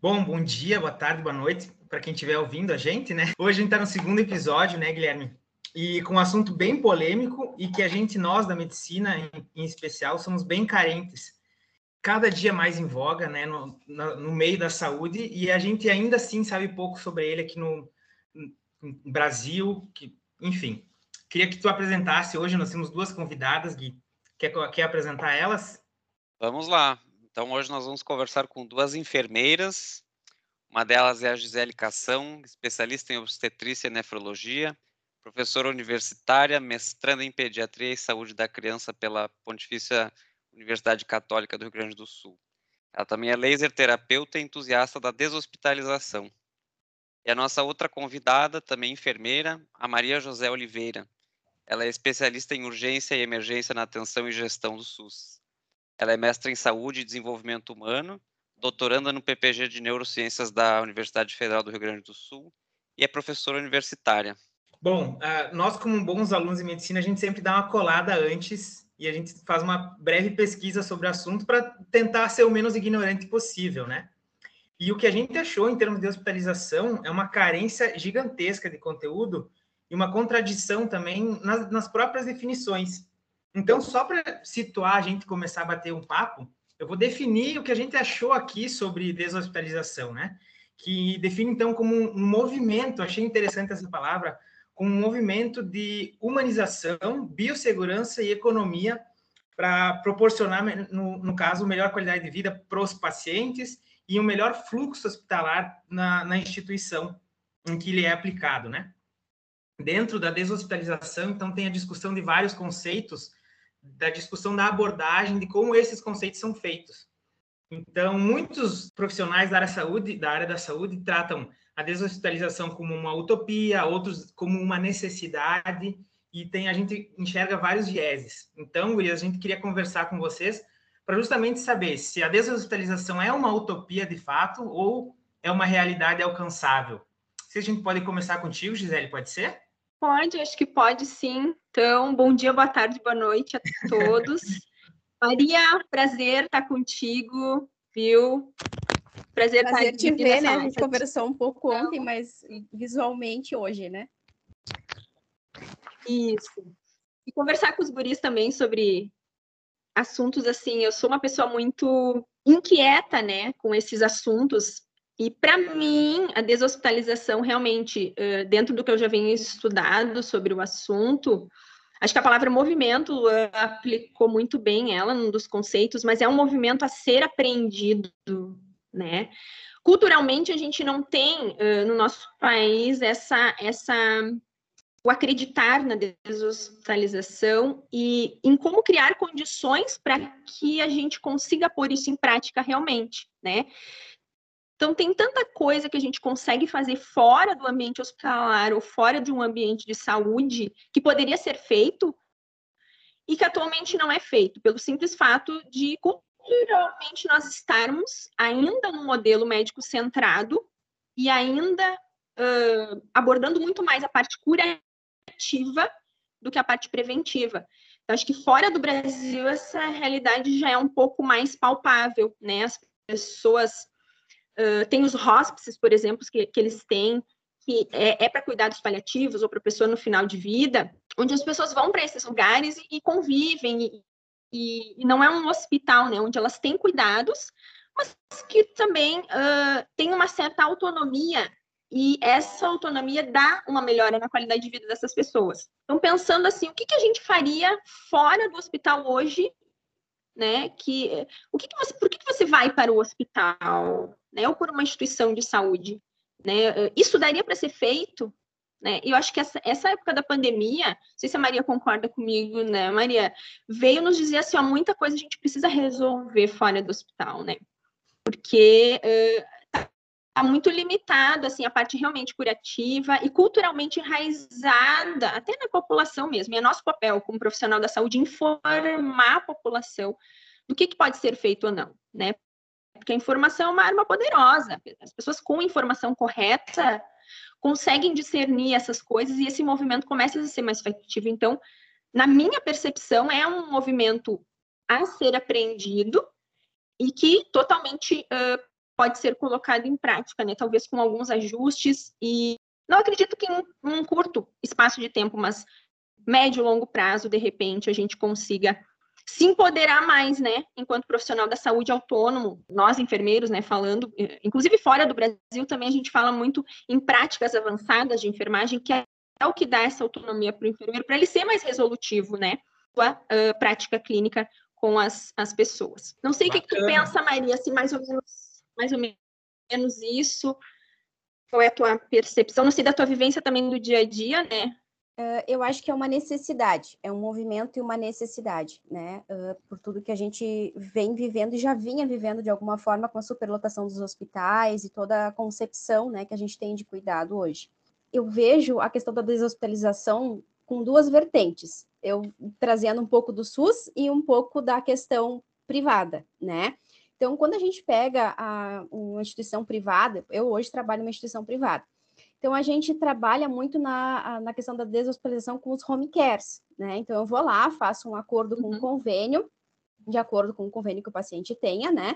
Bom, bom dia, boa tarde, boa noite para quem estiver ouvindo a gente, né? Hoje a gente está no segundo episódio, né, Guilherme? E com um assunto bem polêmico e que a gente, nós da medicina em, em especial, somos bem carentes. Cada dia mais em voga, né, no, no, no, meio da saúde, e a gente ainda assim sabe pouco sobre ele aqui no, no Brasil, que, enfim. Queria que tu apresentasse hoje, nós temos duas convidadas, Gui. Quer, quer apresentar elas? Vamos lá. Então, hoje nós vamos conversar com duas enfermeiras. Uma delas é a Gisele Cação, especialista em obstetrícia e nefrologia, professora universitária, mestranda em pediatria e saúde da criança pela Pontifícia Universidade Católica do Rio Grande do Sul. Ela também é laser terapeuta e entusiasta da deshospitalização. E a nossa outra convidada, também enfermeira, a Maria José Oliveira. Ela é especialista em urgência e emergência na atenção e gestão do SUS. Ela é mestra em saúde e desenvolvimento humano, doutoranda no PPG de Neurociências da Universidade Federal do Rio Grande do Sul e é professora universitária. Bom, uh, nós, como bons alunos de medicina, a gente sempre dá uma colada antes e a gente faz uma breve pesquisa sobre o assunto para tentar ser o menos ignorante possível, né? E o que a gente achou em termos de hospitalização é uma carência gigantesca de conteúdo e uma contradição também nas, nas próprias definições. Então, só para situar a gente começar a bater um papo, eu vou definir o que a gente achou aqui sobre deshospitalização, né? Que define então como um movimento, achei interessante essa palavra, como um movimento de humanização, biossegurança e economia para proporcionar, no, no, caso, melhor qualidade de vida para os pacientes e um melhor fluxo hospitalar na, na instituição em que ele é aplicado, né? Dentro da deshospitalização, então, tem a discussão de vários conceitos da discussão da abordagem de como esses conceitos são feitos. Então, muitos profissionais da área, saúde, da área da saúde tratam a deshospitalização como uma utopia, outros como uma necessidade, e tem a gente enxerga vários vieses. Então, Gurias, a gente queria conversar com vocês para justamente saber se a deshospitalização é uma utopia de fato ou é uma realidade alcançável. Se a gente pode começar contigo, Gisele, pode ser? Pode, acho que pode sim. Então, bom dia, boa tarde, boa noite a todos. Maria, prazer estar contigo, viu? Prazer, prazer estar te ver, né? A gente conversou um pouco então... ontem, mas visualmente hoje, né? Isso. E conversar com os guris também sobre assuntos assim. Eu sou uma pessoa muito inquieta, né, com esses assuntos e para mim, a deshospitalização realmente, dentro do que eu já venho estudado sobre o assunto, acho que a palavra movimento aplicou muito bem ela num dos conceitos, mas é um movimento a ser aprendido, né? Culturalmente, a gente não tem no nosso país essa, essa o acreditar na deshospitalização e em como criar condições para que a gente consiga pôr isso em prática realmente, né? Então, tem tanta coisa que a gente consegue fazer fora do ambiente hospitalar ou fora de um ambiente de saúde que poderia ser feito e que atualmente não é feito, pelo simples fato de culturalmente nós estarmos ainda no modelo médico centrado e ainda uh, abordando muito mais a parte curativa do que a parte preventiva. Então, acho que fora do Brasil essa realidade já é um pouco mais palpável, né? As pessoas tem os hóspices, por exemplo, que, que eles têm, que é, é para cuidados paliativos ou para pessoa no final de vida, onde as pessoas vão para esses lugares e, e convivem, e, e, e, não é um hospital, né, onde elas têm cuidados, mas que também uh, tem uma certa autonomia e essa autonomia dá uma melhora na qualidade de vida dessas pessoas. Então, pensando assim, o que, que a gente faria fora do hospital hoje, né? Que o que, que você, por que, que você vai para o hospital? Né, ou por uma instituição de saúde. Né? Isso daria para ser feito, né? Eu acho que essa, essa época da pandemia, não sei se a Maria concorda comigo, né, Maria, veio nos dizer assim, ó, muita coisa a gente precisa resolver fora do hospital, né? Porque uh, tá muito limitado assim a parte realmente curativa e culturalmente enraizada até na população mesmo. E é nosso papel como profissional da saúde informar a população do que, que pode ser feito ou não, né? Porque a informação é uma arma poderosa. As pessoas com informação correta conseguem discernir essas coisas e esse movimento começa a ser mais efetivo. Então, na minha percepção, é um movimento a ser aprendido e que totalmente uh, pode ser colocado em prática, né? Talvez com alguns ajustes e não acredito que em um curto espaço de tempo, mas médio e longo prazo, de repente, a gente consiga se empoderar mais, né, enquanto profissional da saúde autônomo, nós enfermeiros, né, falando, eh, inclusive fora do Brasil também a gente fala muito em práticas avançadas de enfermagem, que é o que dá essa autonomia para o enfermeiro, para ele ser mais resolutivo, né, a uh, prática clínica com as, as pessoas. Não sei o que, que, tu pensa, Maria, assim, mais ou menos, mais ou menos isso, qual é a tua percepção, não sei da tua vivência também do dia a dia, né, Uh, eu acho que é uma necessidade, é um movimento e uma necessidade, né? Uh, por tudo que a gente vem vivendo e já vinha vivendo de alguma forma com a superlotação dos hospitais e toda a concepção, né, que a gente tem de cuidado hoje. Eu vejo a questão da deshospitalização com duas vertentes. Eu trazendo um pouco do SUS e um pouco da questão privada, né? Então, quando a gente pega a, uma instituição privada, eu hoje trabalho em uma instituição privada. Então, a gente trabalha muito na, na questão da deshospitalização com os home cares, né? Então, eu vou lá, faço um acordo com uhum. um convênio, de acordo com o convênio que o paciente tenha, né?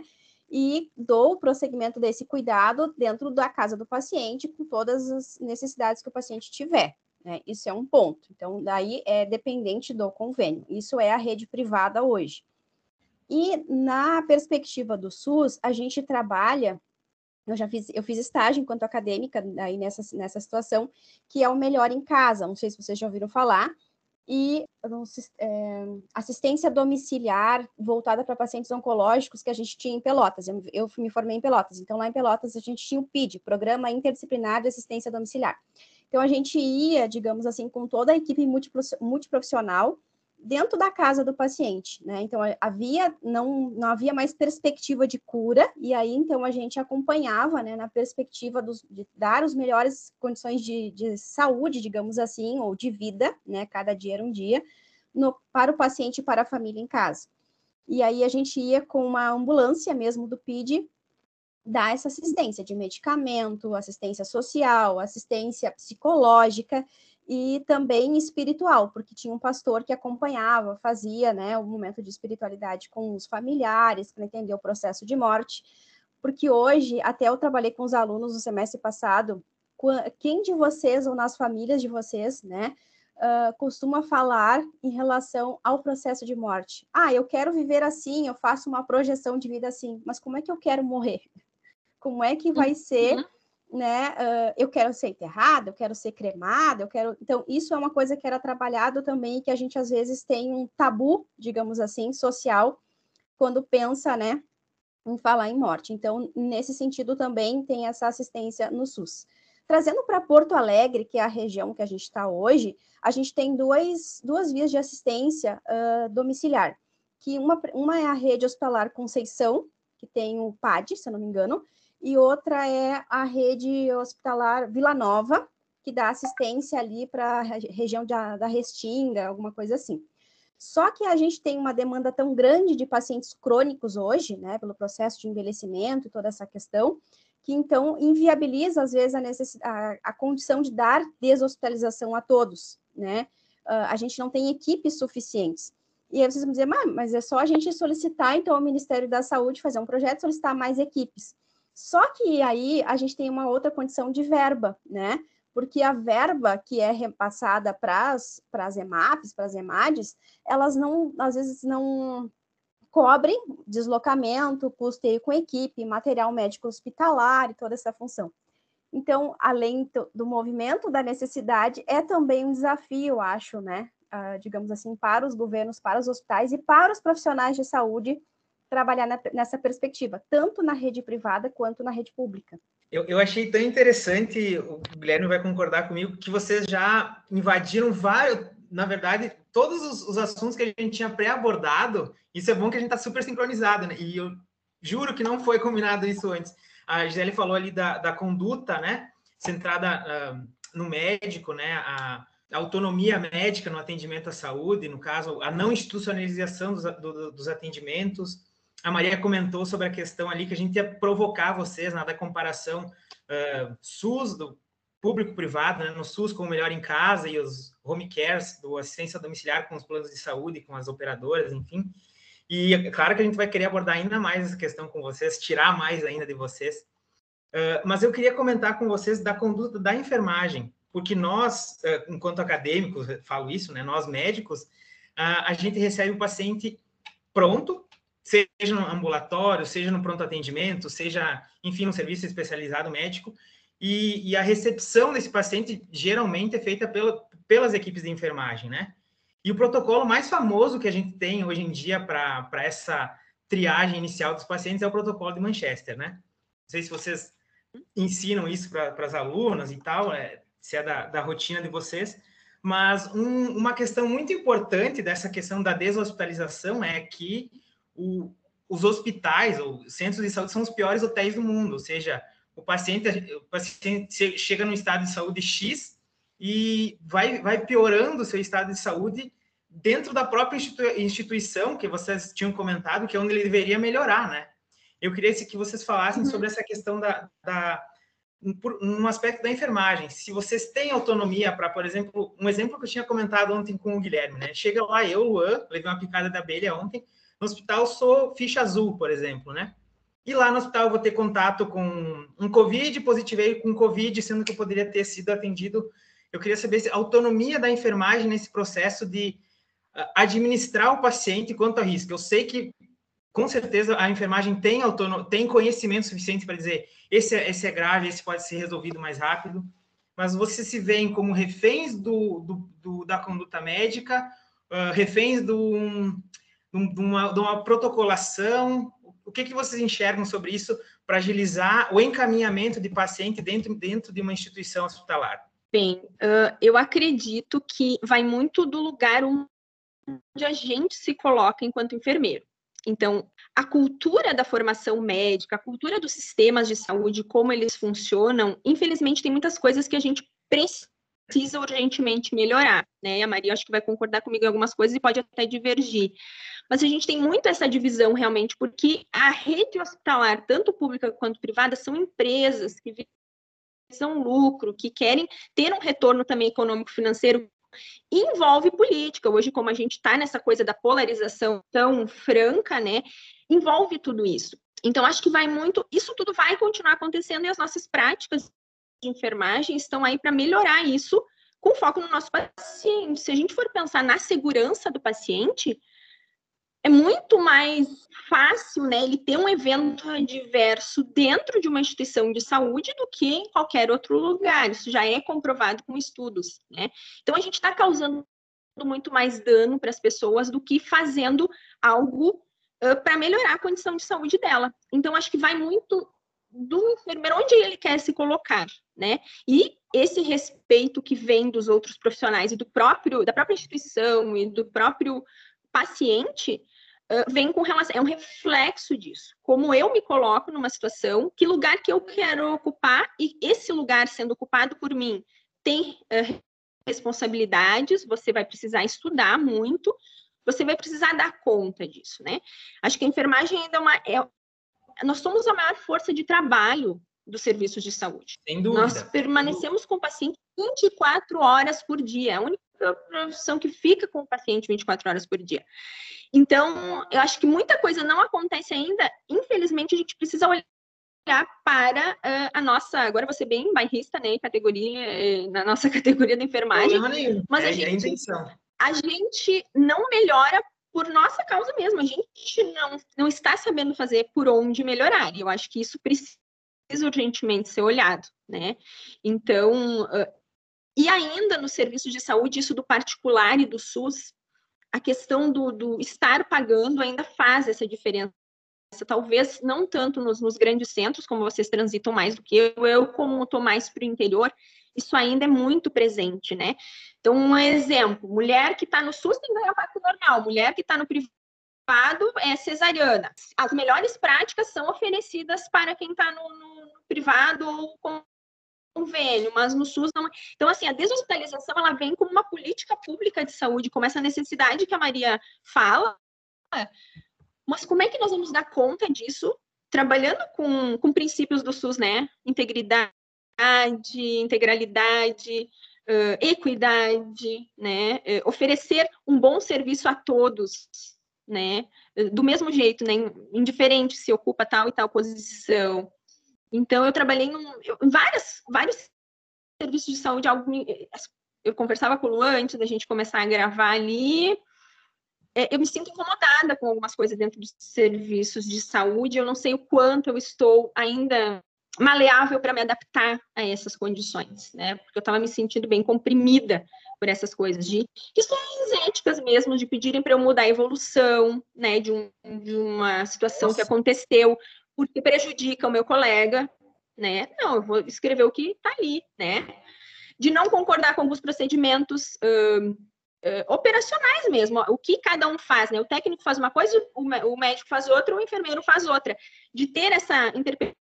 E dou o prosseguimento desse cuidado dentro da casa do paciente, com todas as necessidades que o paciente tiver. Né? Isso é um ponto. Então, daí é dependente do convênio. Isso é a rede privada hoje. E na perspectiva do SUS, a gente trabalha eu já fiz, eu fiz estágio enquanto acadêmica aí nessa, nessa situação, que é o Melhor em Casa, não sei se vocês já ouviram falar, e é, assistência domiciliar voltada para pacientes oncológicos que a gente tinha em Pelotas. Eu, eu, me formei em Pelotas, então lá em Pelotas a gente tinha o PID, Programa Interdisciplinar de Assistência Domiciliar. Então a gente ia, digamos assim, com toda a equipe multiprofissional dentro da casa do paciente, né? Então havia não, não havia mais perspectiva de cura e aí então a gente acompanhava, né, na perspectiva dos, de dar as melhores condições de, de saúde, digamos assim, ou de vida, né? Cada dia era um dia no, para o paciente e para a família em casa. E aí a gente ia com uma ambulância mesmo do PID dar essa assistência de medicamento, assistência social, assistência psicológica e também espiritual, porque tinha um pastor que acompanhava, fazia, né, um momento de espiritualidade com os familiares para entender o processo de morte. Porque hoje, até eu trabalhei com os alunos no semestre passado, quem de vocês ou nas famílias de vocês, né, uh, costuma falar em relação ao processo de morte? Ah, eu quero viver assim, eu faço uma projeção de vida assim, mas como é que eu quero morrer? Como é que vai uhum. ser né? Uh, eu quero ser enterrada, eu quero ser cremada, eu quero. Então, isso é uma coisa que era trabalhado também, que a gente às vezes tem um tabu, digamos assim, social, quando pensa, né, em falar em morte. Então, nesse sentido, também tem essa assistência no SUS. Trazendo para Porto Alegre, que é a região que a gente está hoje, a gente tem dois, duas vias de assistência uh, domiciliar, que uma, uma é a rede hospitalar Conceição, que tem o PAD, se eu não me engano, e outra é a rede hospitalar Vila Nova, que dá assistência ali para a região da, da Restinga, alguma coisa assim. Só que a gente tem uma demanda tão grande de pacientes crônicos hoje, né, pelo processo de envelhecimento e toda essa questão, que então inviabiliza, às vezes, a, a, condição de dar deshospitalização a todos, né? Uh, a gente não tem equipes suficientes. E aí vocês vão dizer, mas é só a gente solicitar, então, ao Ministério da Saúde fazer um projeto, solicitar mais equipes. Só que aí a gente tem uma outra condição de verba, né? Porque a verba que é repassada para as EMAPs, para as EMADs, elas não, às vezes não cobrem deslocamento, custeio com equipe, material médico hospitalar e toda essa função. Então, além do, movimento da necessidade, é também um desafio, acho, né? Uh, digamos assim, para os governos, para os hospitais e para os profissionais de saúde trabalhar na, nessa perspectiva, tanto na rede privada quanto na rede pública. Eu, eu achei tão interessante, o Guilherme vai concordar comigo, que vocês já invadiram vários, na verdade, todos os, os assuntos que a gente tinha pré-abordado. Isso é bom que a gente está super sincronizado, né? E eu juro que não foi combinado isso antes. A Gisele falou ali da, da conduta, né? Centrada uh, no médico, né? A, a autonomia médica no atendimento à saúde, no caso, a não institucionalização dos, do, dos atendimentos, a Maria comentou sobre a questão ali que a gente ia provocar vocês na da comparação uh, SUS do público-privado, né, no SUS com o Melhor em Casa e os home cares, do assistência domiciliar com os planos de saúde, com as operadoras, enfim. E é claro que a gente vai querer abordar ainda mais essa questão com vocês, tirar mais ainda de vocês. Uh, mas eu queria comentar com vocês da conduta da enfermagem, porque nós, uh, enquanto acadêmicos, falo isso, né? Nós médicos, a gente recebe o paciente pronto, seja no ambulatório, seja no pronto atendimento, seja, enfim, no serviço especializado médico, e, e a recepção desse paciente geralmente é feita pela, pelas equipes de enfermagem, né? E o protocolo mais famoso que a gente tem hoje em dia para essa triagem inicial dos pacientes é o protocolo de Manchester, né? Não sei se vocês ensinam isso para as alunas e tal, é, se é da, da rotina de vocês, mas um, uma questão muito importante dessa questão da deshospitalização é que o, os hospitais ou centros de saúde são os piores hotéis do mundo, ou seja, o paciente, o paciente chega no estado de saúde X e vai, vai piorando o seu estado de saúde dentro da própria instituição que vocês tinham comentado, que é onde ele deveria melhorar, né? Eu queria que vocês falassem uhum. sobre essa questão da, da um aspecto da enfermagem. Se vocês têm autonomia para, por exemplo, um exemplo que eu tinha comentado ontem com o Guilherme, né? Chega lá, eu, Luan, levei uma picada da abelha ontem, no hospital sou ficha azul, por exemplo, né? E lá no hospital eu vou ter contato com um Covid, positivei com Covid, sendo que eu poderia ter sido atendido. Eu queria saber se a autonomia da enfermagem nesse processo de ah, administrar o paciente quanto a risco. Eu sei que, com certeza, a enfermagem tem, autono... tem conhecimento suficiente para dizer esse é, esse é grave, esse pode ser resolvido mais rápido, mas vocês se veem como reféns do, do, do da conduta médica, uh, reféns do, de, uma, de uma protocolação, o que, que vocês enxergam sobre isso para agilizar o encaminhamento de paciente dentro, dentro de uma instituição hospitalar? Bem, eu acredito que vai muito do lugar onde a gente se coloca enquanto enfermeiro. Então, a cultura da formação médica, a cultura dos sistemas de saúde, como eles funcionam, infelizmente tem muitas coisas que a gente precisa urgentemente melhorar, né? A Maria acho que vai concordar comigo em algumas coisas e pode até divergir. Mas a gente tem muito essa divisão realmente, porque a rede hospitalar, tanto pública quanto privada, são empresas que visam lucro, que querem ter um retorno também econômico financeiro envolve política. Hoje, como a gente está nessa coisa da polarização tão franca, né, envolve tudo isso. Então, acho que vai muito, isso tudo vai continuar acontecendo e as nossas práticas de enfermagem estão aí para melhorar isso com foco no nosso paciente. Se a gente for pensar na segurança do paciente, é muito mais fácil, né, ele ter um evento adverso dentro de uma instituição de saúde do que em qualquer outro lugar. Isso já é comprovado com estudos, né? Então a gente está causando muito mais dano para as pessoas do que fazendo algo uh, para melhorar a condição de saúde dela. Então acho que vai muito do enfermeiro onde ele quer se colocar, né? E esse respeito que vem dos outros profissionais e do próprio da própria instituição e do próprio paciente vem com relação, é um reflexo disso. Como eu me coloco numa situação, que lugar que eu quero ocupar e esse lugar sendo ocupado por mim tem uh, responsabilidades, você vai precisar estudar muito, você vai precisar dar conta disso, né? Acho que a enfermagem ainda é uma. É, nós somos a maior força de trabalho dos serviços de saúde. Sem dúvida. Nós permanecemos com o paciente 24 horas por dia. É a única profissão que fica com o paciente 24 horas por dia. Então, eu acho que muita coisa não acontece ainda. Infelizmente, a gente precisa olhar para uh, a nossa, agora você bem bairrista, né, categoria, eh, na nossa categoria da enfermagem. Não, mas é, a, gente, a, a gente não melhora por nossa causa mesmo. A gente não, não está sabendo fazer por onde melhorar. E eu acho que isso precisa urgentemente ser olhado, né? Então, uh, e ainda no serviço de saúde, isso do particular e do SUS, a questão do, do estar pagando ainda faz essa diferença. Talvez não tanto nos, nos grandes centros, como vocês transitam mais do que eu, eu como estou mais para o interior, isso ainda é muito presente, né? Então, um exemplo, mulher que está no SUS tem que ganhar parto normal, mulher que está no privado é cesariana. As melhores práticas são oferecidas para quem está no, no, privado ou com convênio, mas no SUS não. É. Então, assim, a deshospitalização ela vem como uma política pública de saúde, como essa necessidade que a Maria fala. Mas como é que nós vamos dar conta disso trabalhando com, com princípios do SUS, né? Integridade, integralidade, uh, equidade, né? Uh, oferecer um bom serviço a todos, né? Do mesmo jeito, né? Indiferente se ocupa tal e tal posição. Então, eu trabalhei em, em várias, vários serviços de saúde, algo, eu conversava com o Lu antes da gente começar a gravar ali, é, eu me sinto incomodada com algumas coisas dentro dos serviços de saúde, eu não sei o quanto eu estou ainda maleável para me adaptar a essas condições, né? Porque eu estava me sentindo bem comprimida por essas coisas de questões éticas mesmo, de pedirem para eu mudar a evolução, né, de, um, de uma situação Nossa. que aconteceu, porque prejudica o meu colega, né? Não, eu vou escrever o que está ali, né? De não concordar com alguns procedimentos uh, uh, operacionais mesmo, o que cada um faz, né? O técnico faz uma coisa, o, o médico faz outra, o enfermeiro faz outra. De ter essa interpretação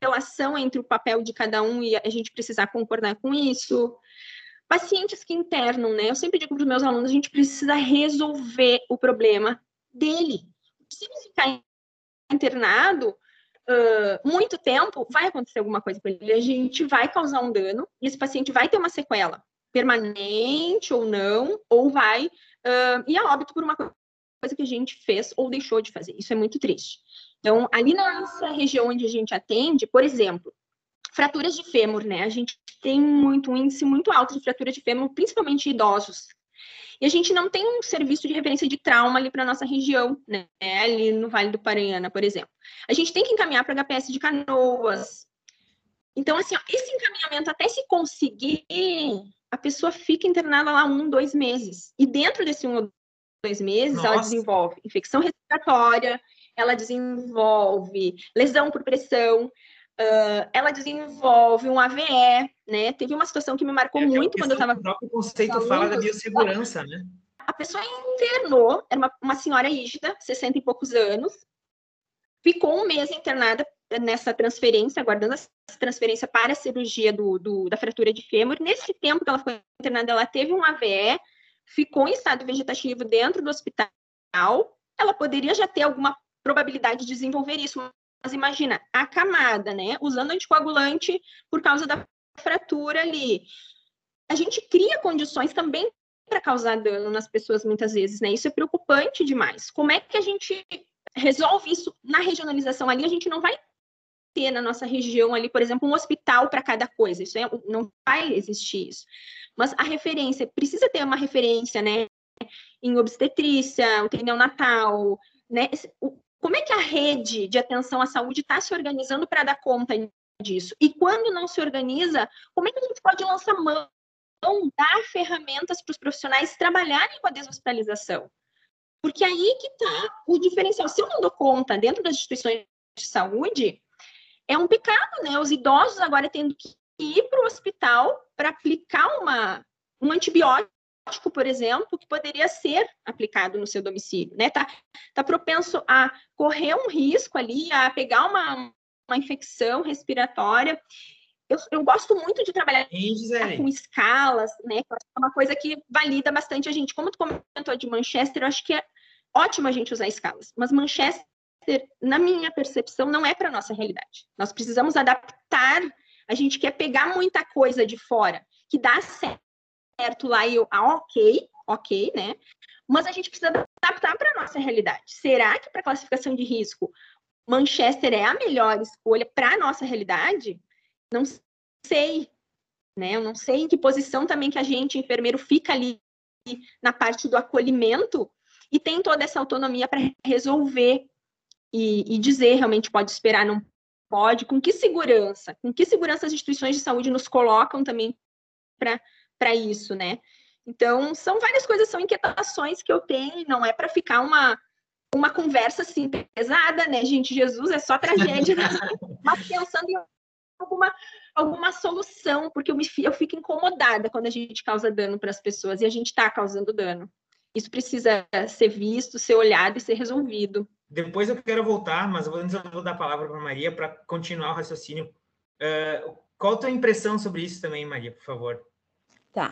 relação entre o papel de cada um e a gente precisar concordar com isso. Pacientes que internam, né? Eu sempre digo para os meus alunos, a gente precisa resolver o problema dele. Se ele ficar internado uh, muito tempo, vai acontecer alguma coisa com ele. A gente vai causar um dano e esse paciente vai ter uma sequela permanente ou não, ou vai uh, ir a óbito por uma coisa que a gente fez ou deixou de fazer. Isso é muito triste. Então, ali na nossa região onde a gente atende, por exemplo, fraturas de fêmur, né? A gente tem muito um índice muito alto de fraturas de fêmur, principalmente idosos. E a gente não tem um serviço de referência de trauma ali para nossa região, né? Ali no Vale do Paranhana, por exemplo. A gente tem que encaminhar para HPS de Canoas. Então, assim, ó, esse encaminhamento até se conseguir, a pessoa fica internada lá um, dois meses. E dentro desse um ou dois meses, Nossa. ela desenvolve infecção respiratória, ela desenvolve lesão por pressão, uh, ela desenvolve um AVE, né? Teve uma situação que me marcou é, muito quando eu estava. O próprio conceito fala da biossegurança, né? A pessoa internou, era uma, uma senhora rígida, 60 e poucos anos, ficou um mês internada nessa transferência, aguardando a transferência para a cirurgia do, do, da fratura de fêmur. Nesse tempo que ela foi internada, ela teve um AVE, ficou em estado vegetativo dentro do hospital. Ela poderia já ter alguma probabilidade de desenvolver isso. Mas imagina, a camada, né? Usando anticoagulante por causa da fratura ali. A gente cria condições também para causar dano nas pessoas muitas vezes, né? Isso é preocupante demais. Como é que a gente resolve isso na regionalização ali? A gente não vai ter na nossa região ali, por exemplo, um hospital para cada coisa. Isso é, não vai existir isso. Mas a referência precisa ter uma referência, né? Em obstetrícia, o neonatal, né? Como é que a rede de atenção à saúde está se organizando para dar conta disso? E quando não se organiza, como é que a gente pode lançar mão, dar ferramentas para os profissionais trabalharem com a deshospitalização? Porque aí que está o diferencial. Se eu não dou conta dentro das instituições de saúde, é um pecado, né? Os idosos agora tendo que ir para o hospital para aplicar uma, um antibiótico por exemplo, que poderia ser aplicado no seu domicílio, né? Tá, tá propenso a correr um risco ali, a pegar uma, uma infecção respiratória. Eu, eu gosto muito de trabalhar com escalas, né? É uma coisa que valida bastante a gente. Como tu comentou de Manchester, eu acho que é ótimo a gente usar escalas, mas Manchester, na minha percepção, não é para nossa realidade. Nós precisamos adaptar. A gente quer pegar muita coisa de fora que dá certo certo lá e eu, ah, ok, ok, né? Mas a gente precisa adaptar para a nossa realidade. Será que para classificação de risco Manchester é a melhor escolha para a nossa realidade? Não sei, né? Eu não sei em que posição também que a gente, enfermeiro, fica ali na parte do acolhimento e tem toda essa autonomia para resolver e, e, dizer realmente pode esperar, não pode, com que segurança, com que segurança as instituições de saúde nos colocam também para isso, né? Então, são várias coisas, são inquietações que eu tenho, não é para ficar uma, uma conversa assim pesada, né, gente? Jesus é só tragédia, né? mas pensando em alguma, alguma solução, porque eu, me, eu fico incomodada quando a gente causa dano para as pessoas e a gente está causando dano. Isso precisa ser visto, ser olhado e ser resolvido. Depois eu quero voltar, mas antes eu vou dar a palavra para Maria para continuar o raciocínio. Uh, qual a tua impressão sobre isso também, Maria, por favor? Tá.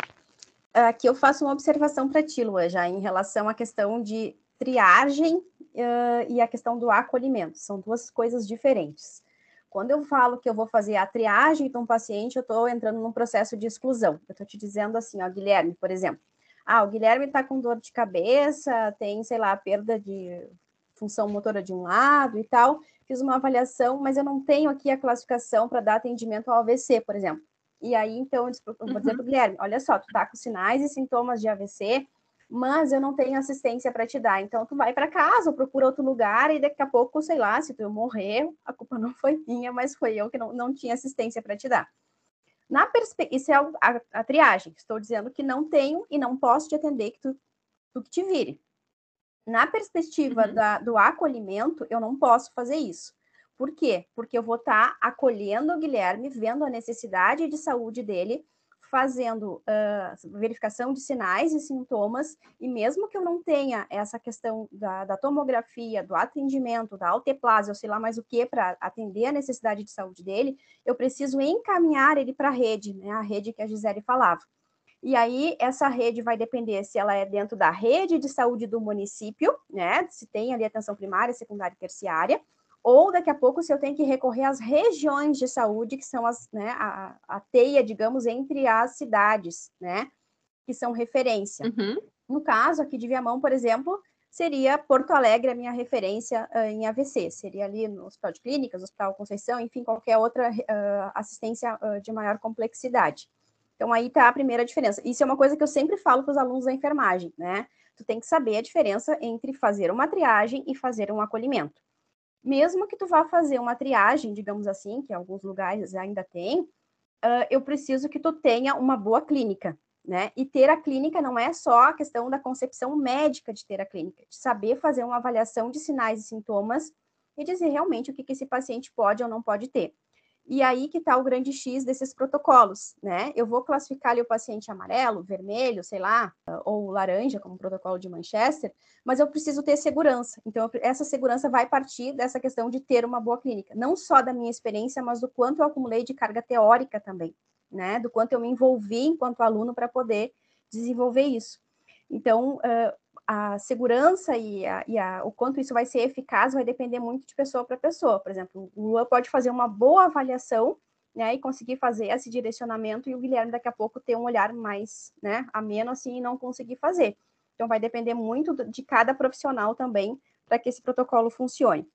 Aqui eu faço uma observação para ti, Lua, já em relação à questão de triagem uh, e a questão do acolhimento. São duas coisas diferentes. Quando eu falo que eu vou fazer a triagem de um paciente, eu estou entrando num processo de exclusão. Eu estou te dizendo assim, ó, Guilherme, por exemplo, Ah, o Guilherme está com dor de cabeça, tem, sei lá, perda de função motora de um lado e tal. Fiz uma avaliação, mas eu não tenho aqui a classificação para dar atendimento ao AVC, por exemplo. E aí, então, eu vou dizer para o Guilherme: olha só, tu tá com sinais e sintomas de AVC, mas eu não tenho assistência para te dar. Então, tu vai para casa procura outro lugar e daqui a pouco, sei lá, se tu morrer, a culpa não foi minha, mas foi eu que não, não tinha assistência para te dar. Na perspectiva, isso é a, a, triagem. Estou dizendo que não tenho e não posso te atender que tu, tu que te vire. Na perspectiva uhum. da, do acolhimento, eu não posso fazer isso. Por quê? Porque eu vou estar tá acolhendo o Guilherme, vendo a necessidade de saúde dele, fazendo uh, verificação de sinais e sintomas, e mesmo que eu não tenha essa questão da, da tomografia, do atendimento, da alteplase, ou sei lá mais o que, para atender a necessidade de saúde dele, eu preciso encaminhar ele para a rede, né, a rede que a Gisele falava. E aí, essa rede vai depender se ela é dentro da rede de saúde do município, né? Se tem ali atenção primária, secundária e terciária, ou daqui a pouco se eu tenho que recorrer às regiões de saúde, que são as, né, a, a teia, digamos, entre as cidades, né, que são referência. Uhum. No caso aqui de Viamão, por exemplo, seria Porto Alegre a minha referência uh, em AVC, seria ali no Hospital de Clínicas, Hospital Conceição, enfim, qualquer outra uh, assistência uh, de maior complexidade. Então, aí está a primeira diferença. Isso é uma coisa que eu sempre falo para os alunos da enfermagem, né? Tu tem que saber a diferença entre fazer uma triagem e fazer um acolhimento mesmo que tu vá fazer uma triagem, digamos assim, que alguns lugares ainda tem, uh, eu preciso que tu tenha uma boa clínica, né? E ter a clínica não é só a questão da concepção médica de ter a clínica, de saber fazer uma avaliação de sinais e sintomas e dizer realmente o que, que esse paciente pode ou não pode ter. E aí que está o grande X desses protocolos, né? Eu vou classificar ali o paciente amarelo, vermelho, sei lá, ou laranja, como o protocolo de Manchester, mas eu preciso ter segurança. Então, essa segurança vai partir dessa questão de ter uma boa clínica, não só da minha experiência, mas do quanto eu acumulei de carga teórica também, né? Do quanto eu me envolvi enquanto aluno para poder desenvolver isso. Então, a segurança e, a, e a, o quanto isso vai ser eficaz vai depender muito de pessoa para pessoa. Por exemplo, o Lua pode fazer uma boa avaliação né, e conseguir fazer esse direcionamento, e o Guilherme daqui a pouco ter um olhar mais né, ameno assim e não conseguir fazer. Então, vai depender muito de cada profissional também para que esse protocolo funcione.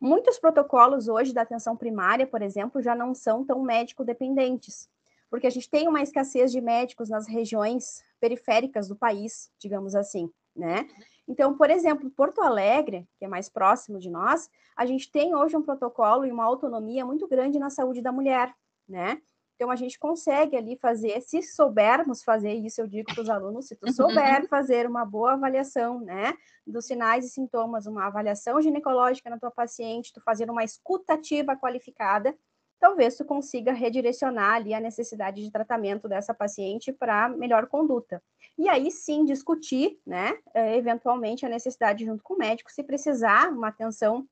Muitos protocolos hoje da atenção primária, por exemplo, já não são tão médico dependentes porque a gente tem uma escassez de médicos nas regiões periféricas do país, digamos assim, né? Então, por exemplo, Porto Alegre, que é mais próximo de nós, a gente tem hoje um protocolo e uma autonomia muito grande na saúde da mulher, né? Então, a gente consegue ali fazer, se soubermos fazer isso, eu digo para os alunos, se tu souber fazer uma boa avaliação, né, dos sinais e sintomas, uma avaliação ginecológica na tua paciente, tu fazer uma escutativa qualificada, talvez tu consiga redirecionar ali a necessidade de tratamento dessa paciente para melhor conduta. E aí sim discutir, né, eh, eventualmente a necessidade junto com o médico, se precisar uma atenção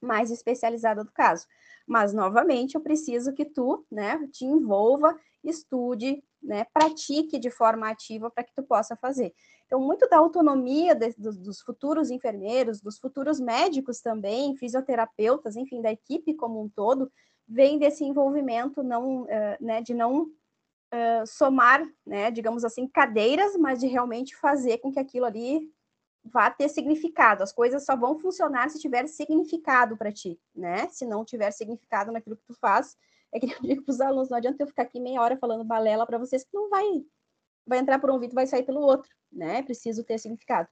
mais especializada do caso. Mas novamente eu preciso que tu, né, te envolva, estude, né, pratique de forma ativa para que tu possa fazer. Então, muito da autonomia de, dos, dos futuros enfermeiros, dos futuros médicos também, fisioterapeutas, enfim, da equipe como um todo, vem desse envolvimento não, uh, né, de não uh, somar, né, digamos assim, cadeiras, mas de realmente fazer com que aquilo ali vá ter significado. As coisas só vão funcionar se tiver significado para ti, né? Se não tiver significado naquilo que tu faz, é que eu digo para os alunos, não adianta eu ficar aqui meia hora falando balela para vocês que não vai vai entrar por um ouvido, vai sair pelo outro, né? Preciso ter significado.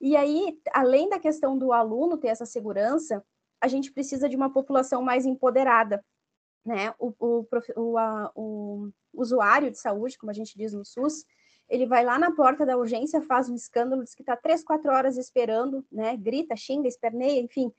E aí, além da questão do aluno ter essa segurança, a gente precisa de uma população mais empoderada, né? O, o, o, a, o usuário de saúde, como a gente diz no SUS, ele vai lá na porta da urgência, faz um escândalo, diz que está três, quatro horas esperando, né? Grita, xinga, esperneia, enfim.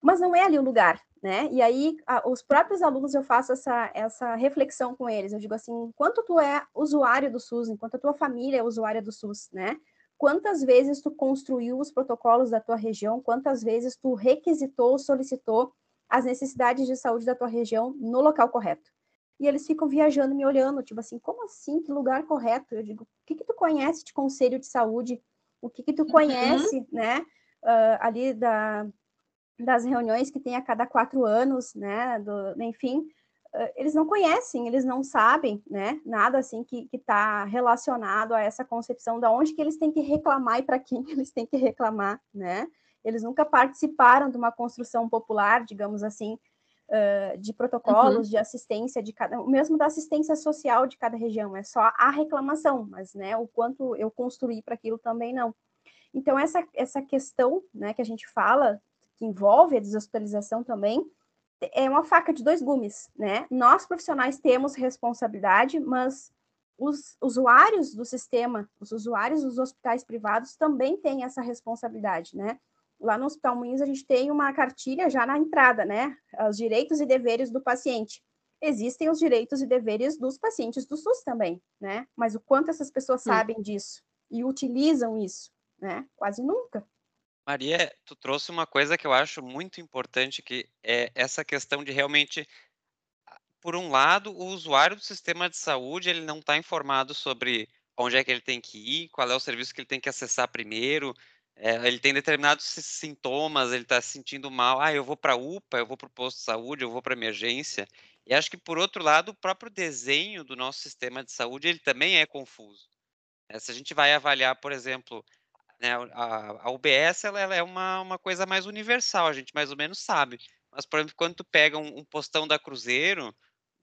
Mas não é ali o lugar, né? E aí, a, os próprios alunos, eu faço essa, essa reflexão com eles. Eu digo assim, enquanto tu é usuário do SUS, enquanto a tua família é usuária do SUS, né? Quantas vezes tu construiu os protocolos da tua região? Quantas vezes tu requisitou, solicitou as necessidades de saúde da tua região no local correto. E eles ficam viajando, me olhando, tipo assim, como assim? Que lugar correto? Eu digo, o que, que tu conhece de conselho de saúde? O que, que tu uhum. conhece, uhum. né? Uh, ali da, das reuniões que tem a cada quatro anos, né? Do, enfim, eles não conhecem, eles não sabem, né, nada assim que está relacionado a essa concepção da onde que eles têm que reclamar e para quem eles têm que reclamar, né? Eles nunca participaram de uma construção popular, digamos assim, uh, de protocolos uhum. de assistência de cada, mesmo da assistência social de cada região, é só a reclamação, mas, né, o quanto eu construí para aquilo também não. Então, essa, essa questão, né, que a gente fala, que envolve a deshospitalização também, é uma faca de dois gumes, né? Nós profissionais temos responsabilidade, mas os usuários do sistema, os usuários dos hospitais privados também têm essa responsabilidade, né? Lá no Hospital Moinhos a gente tem uma cartilha já na entrada, né? Os direitos e deveres do paciente. Existem os direitos e deveres dos pacientes do SUS também, né? Mas o quanto essas pessoas sabem disso e utilizam isso, né? Quase nunca. Maria, tu trouxe uma coisa que eu acho muito importante, que é essa questão de realmente, por um lado, o usuário do sistema de saúde, ele não está informado sobre onde é que ele tem que ir, qual é o serviço que ele tem que acessar primeiro, é, ele tem determinados sintomas, ele está se sentindo mal, ah, eu vou para a UPA, eu vou para o posto de saúde, eu vou para emergência. E acho que, por outro lado, o próprio desenho do nosso sistema de saúde, ele também é confuso. É, se a gente vai avaliar, por exemplo, né, a, a UBS ela, ela, é uma, uma coisa mais universal, a gente mais ou menos sabe. Mas, por exemplo, quando tu pega um, um postão da Cruzeiro,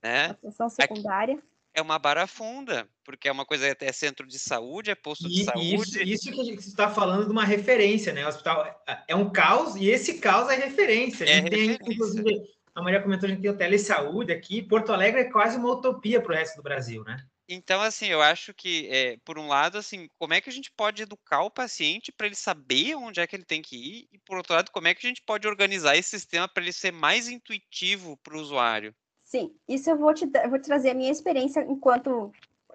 né? Atenção secundária. Aqui, é uma barafunda, porque é uma coisa, é centro de saúde, é posto de e, saúde. Isso, isso que a gente está falando de uma referência, né? O hospital é, é um caos e esse caos é referência. A é gente é tem, referência. inclusive, a Maria comentou, a gente tem o telesaúde aqui. Porto Alegre é quase uma utopia para o resto do Brasil, né? Então, assim, eu acho que, é, por um lado, assim, como é que a gente pode educar o paciente para ele saber onde é que ele tem que ir? E, por outro lado, como é que a gente pode organizar esse sistema para ele ser mais intuitivo para o usuário? Sim, isso eu vou te, vou trazer a minha experiência enquanto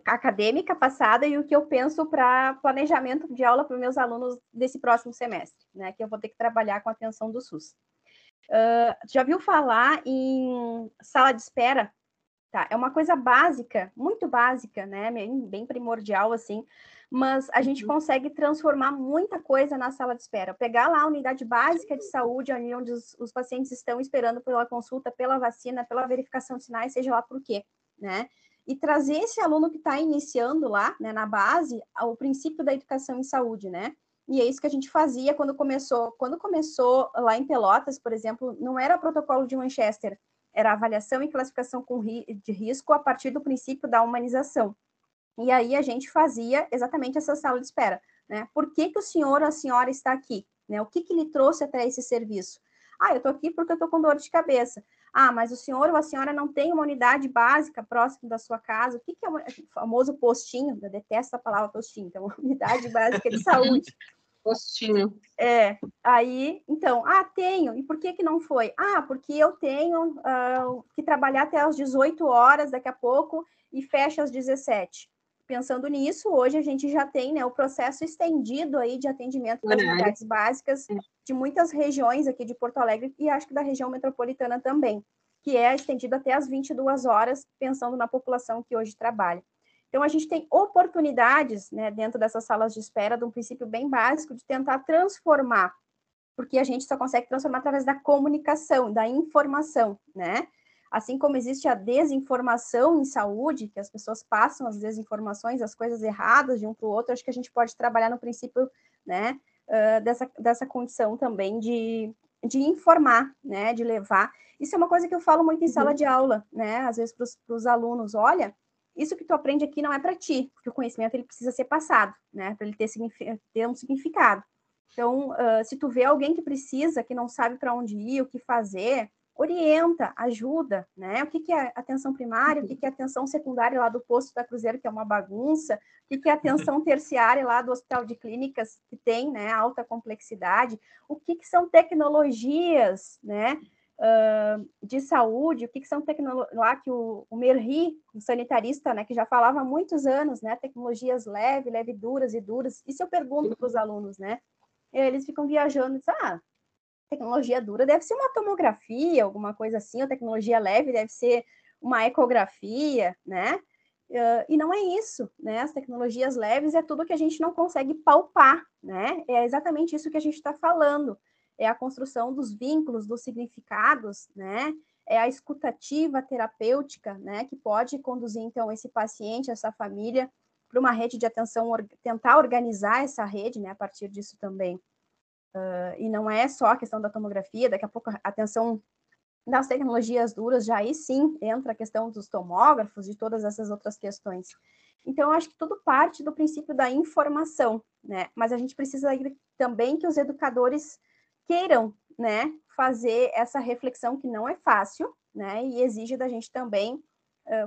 acadêmica passada e o que eu penso para planejamento de aula para meus alunos desse próximo semestre, né? Que eu vou ter que trabalhar com a atenção do SUS. Uh, já viu falar em sala de espera Tá? É uma coisa básica, muito básica, né? Bem primordial, assim, mas a gente uhum. consegue transformar muita coisa na sala de espera. Pegar lá a unidade básica de saúde, onde os, os pacientes estão esperando pela consulta, pela vacina, pela verificação de sinais, seja lá por quê, né? E trazer esse aluno que está iniciando lá, né, na base, o princípio da educação em saúde, né? E é isso que a gente fazia quando começou. Quando começou lá em Pelotas, por exemplo, não era protocolo de Manchester, era avaliação e classificação de risco a partir do princípio da humanização. E aí a gente fazia exatamente essa sala de espera, né? Por que, que o senhor ou a senhora está aqui? Né? O que, que lhe trouxe até esse serviço? Ah, eu estou aqui porque eu estou com dor de cabeça. Ah, mas o senhor ou a senhora não tem uma unidade básica próximo da sua casa. O que, que é o famoso postinho? Eu detesto a palavra postinho, então, unidade básica de saúde. Postinho. É, aí, então, ah, tenho. E por que que não foi? Ah, porque eu tenho uh, que trabalhar até às 18 horas daqui a pouco e fecha às 17. Pensando nisso, hoje a gente já tem né, o processo estendido aí de atendimento das unidades básicas é. de muitas regiões aqui de Porto Alegre e acho que da região metropolitana também, que é estendido até às 22 horas, pensando na população que hoje trabalha. Então, a gente tem oportunidades, né, dentro dessas salas de espera, de um princípio bem básico de tentar transformar, porque a gente só consegue transformar através da comunicação, da informação, né? Assim como existe a desinformação em saúde, que as pessoas passam as desinformações, as coisas erradas de um para o outro, acho que a gente pode trabalhar no princípio, né, uh, dessa, dessa condição também de, de informar, né, de levar. Isso é uma coisa que eu falo muito em sala uhum. de aula, né, às vezes para os alunos, olha, isso que tu aprende aqui não é para ti, porque o conhecimento ele precisa ser passado, né, para ele ter, ter, um significado. Então, uh, se tu vê alguém que precisa, que não sabe para onde ir, o que fazer, orienta, ajuda, né? O que, que é atenção primária, o que, que é atenção secundária lá do posto da Cruzeiro, que é uma bagunça, o que, que é atenção terciária lá do Hospital de Clínicas, que tem né, alta complexidade, o que, que são tecnologias, né? uh, de saúde, o que, que são tecnologias, lá que o, o Merri, o sanitarista, né, que já falava há muitos anos, né, tecnologias leve, leve duras e duras, isso eu pergunto para os alunos, né, eles ficam viajando e dizem, ah, tecnologia dura deve ser uma tomografia, alguma coisa assim, ou tecnologia leve deve ser uma ecografia, né, Uh, e não é isso, né? As tecnologias leves é tudo que a gente não consegue palpar, né? É exatamente isso que a gente está falando é a construção dos vínculos, dos significados, né? é a escutativa terapêutica, né, que pode conduzir então esse paciente, essa família para uma rede de atenção, or tentar organizar essa rede, né, a partir disso também. Uh, e não é só a questão da tomografia, daqui a pouco a atenção das tecnologias duras, já aí sim entra a questão dos tomógrafos e todas essas outras questões. Então, acho que tudo parte do princípio da informação, né? Mas a gente precisa também que os educadores queiram, né, fazer essa reflexão que não é fácil, né? E exige da gente também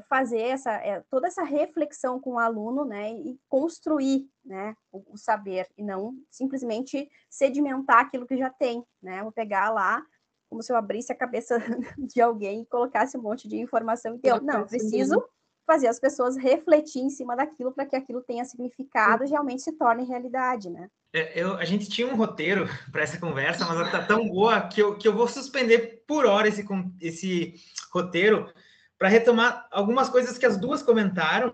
fazer essa, é, toda essa reflexão com o aluno, né? E construir, né, o, o saber e não simplesmente sedimentar aquilo que já tem, né? Vou pegar lá como se eu abrisse a cabeça de alguém e colocasse um monte de informação e eu, não, preciso fazer as pessoas refletir em cima daquilo para que aquilo tenha significado e realmente se torne realidade, né? É, eu, a gente tinha um roteiro para essa conversa, mas ela está tão boa que eu, que eu vou suspender por hora esse, esse roteiro para retomar algumas coisas que as duas comentaram.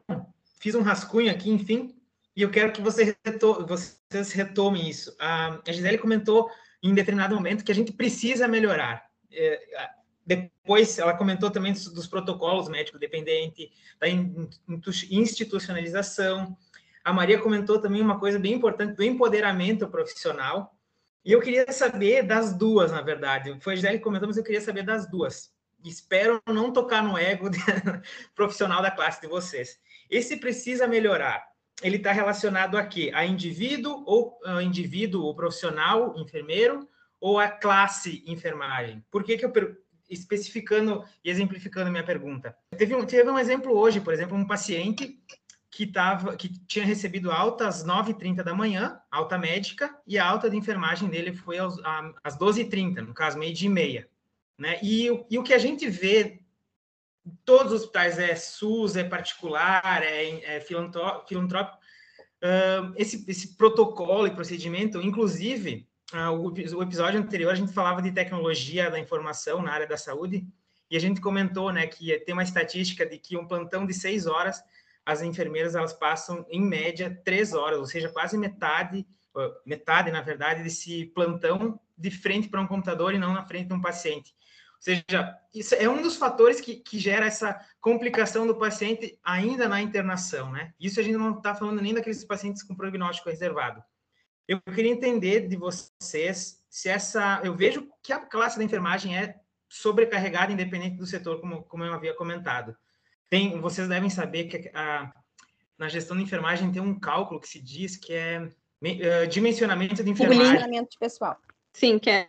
Fiz um rascunho aqui, enfim, e eu quero que você reto vocês retomem isso. A, Gisele comentou em determinado momento que a gente precisa melhorar. É, depois, ela comentou também dos, dos protocolos médico dependente, da institucionalização. A Maria comentou também uma coisa bem importante do empoderamento profissional. E eu queria saber das duas, na verdade. Foi a Gisele que comentou, mas eu queria saber das duas. Espero não tocar no ego profissional da classe de vocês. Esse precisa melhorar ele está relacionado a quê? A indivíduo ou indivíduo ou profissional, enfermeiro, ou a classe enfermagem? Por que, que eu especificando e exemplificando minha pergunta? Teve um, teve um exemplo hoje, por exemplo, um paciente que, tava, que tinha recebido alta às 9h30 da manhã, alta médica, e a alta de enfermagem dele foi aos, às 12h30, no caso, meio-dia e meia. Né? E, e o que a gente vê todos os hospitais é SUS, é particular, é, é filantrópico. Uh, esse, esse protocolo e procedimento, inclusive, uh, o, o, episódio anterior a gente falava de tecnologia da informação na área da saúde e a gente comentou, né, que tem uma estatística de que um plantão de seis horas as enfermeiras elas passam em média três horas, ou seja, quase metade, metade na verdade desse plantão de frente para um computador e não na frente de um paciente seja, isso é um dos fatores que, que gera essa complicação do paciente ainda na internação, né? Isso a gente não está falando nem daqueles pacientes com prognóstico reservado. Eu queria entender de vocês se essa. Eu vejo que a classe da enfermagem é sobrecarregada, independente do setor, como, como eu havia comentado. Tem, vocês devem saber que a, na gestão da enfermagem tem um cálculo que se diz que é uh, dimensionamento de enfermagem. Dimensionamento de pessoal. Sim, que é,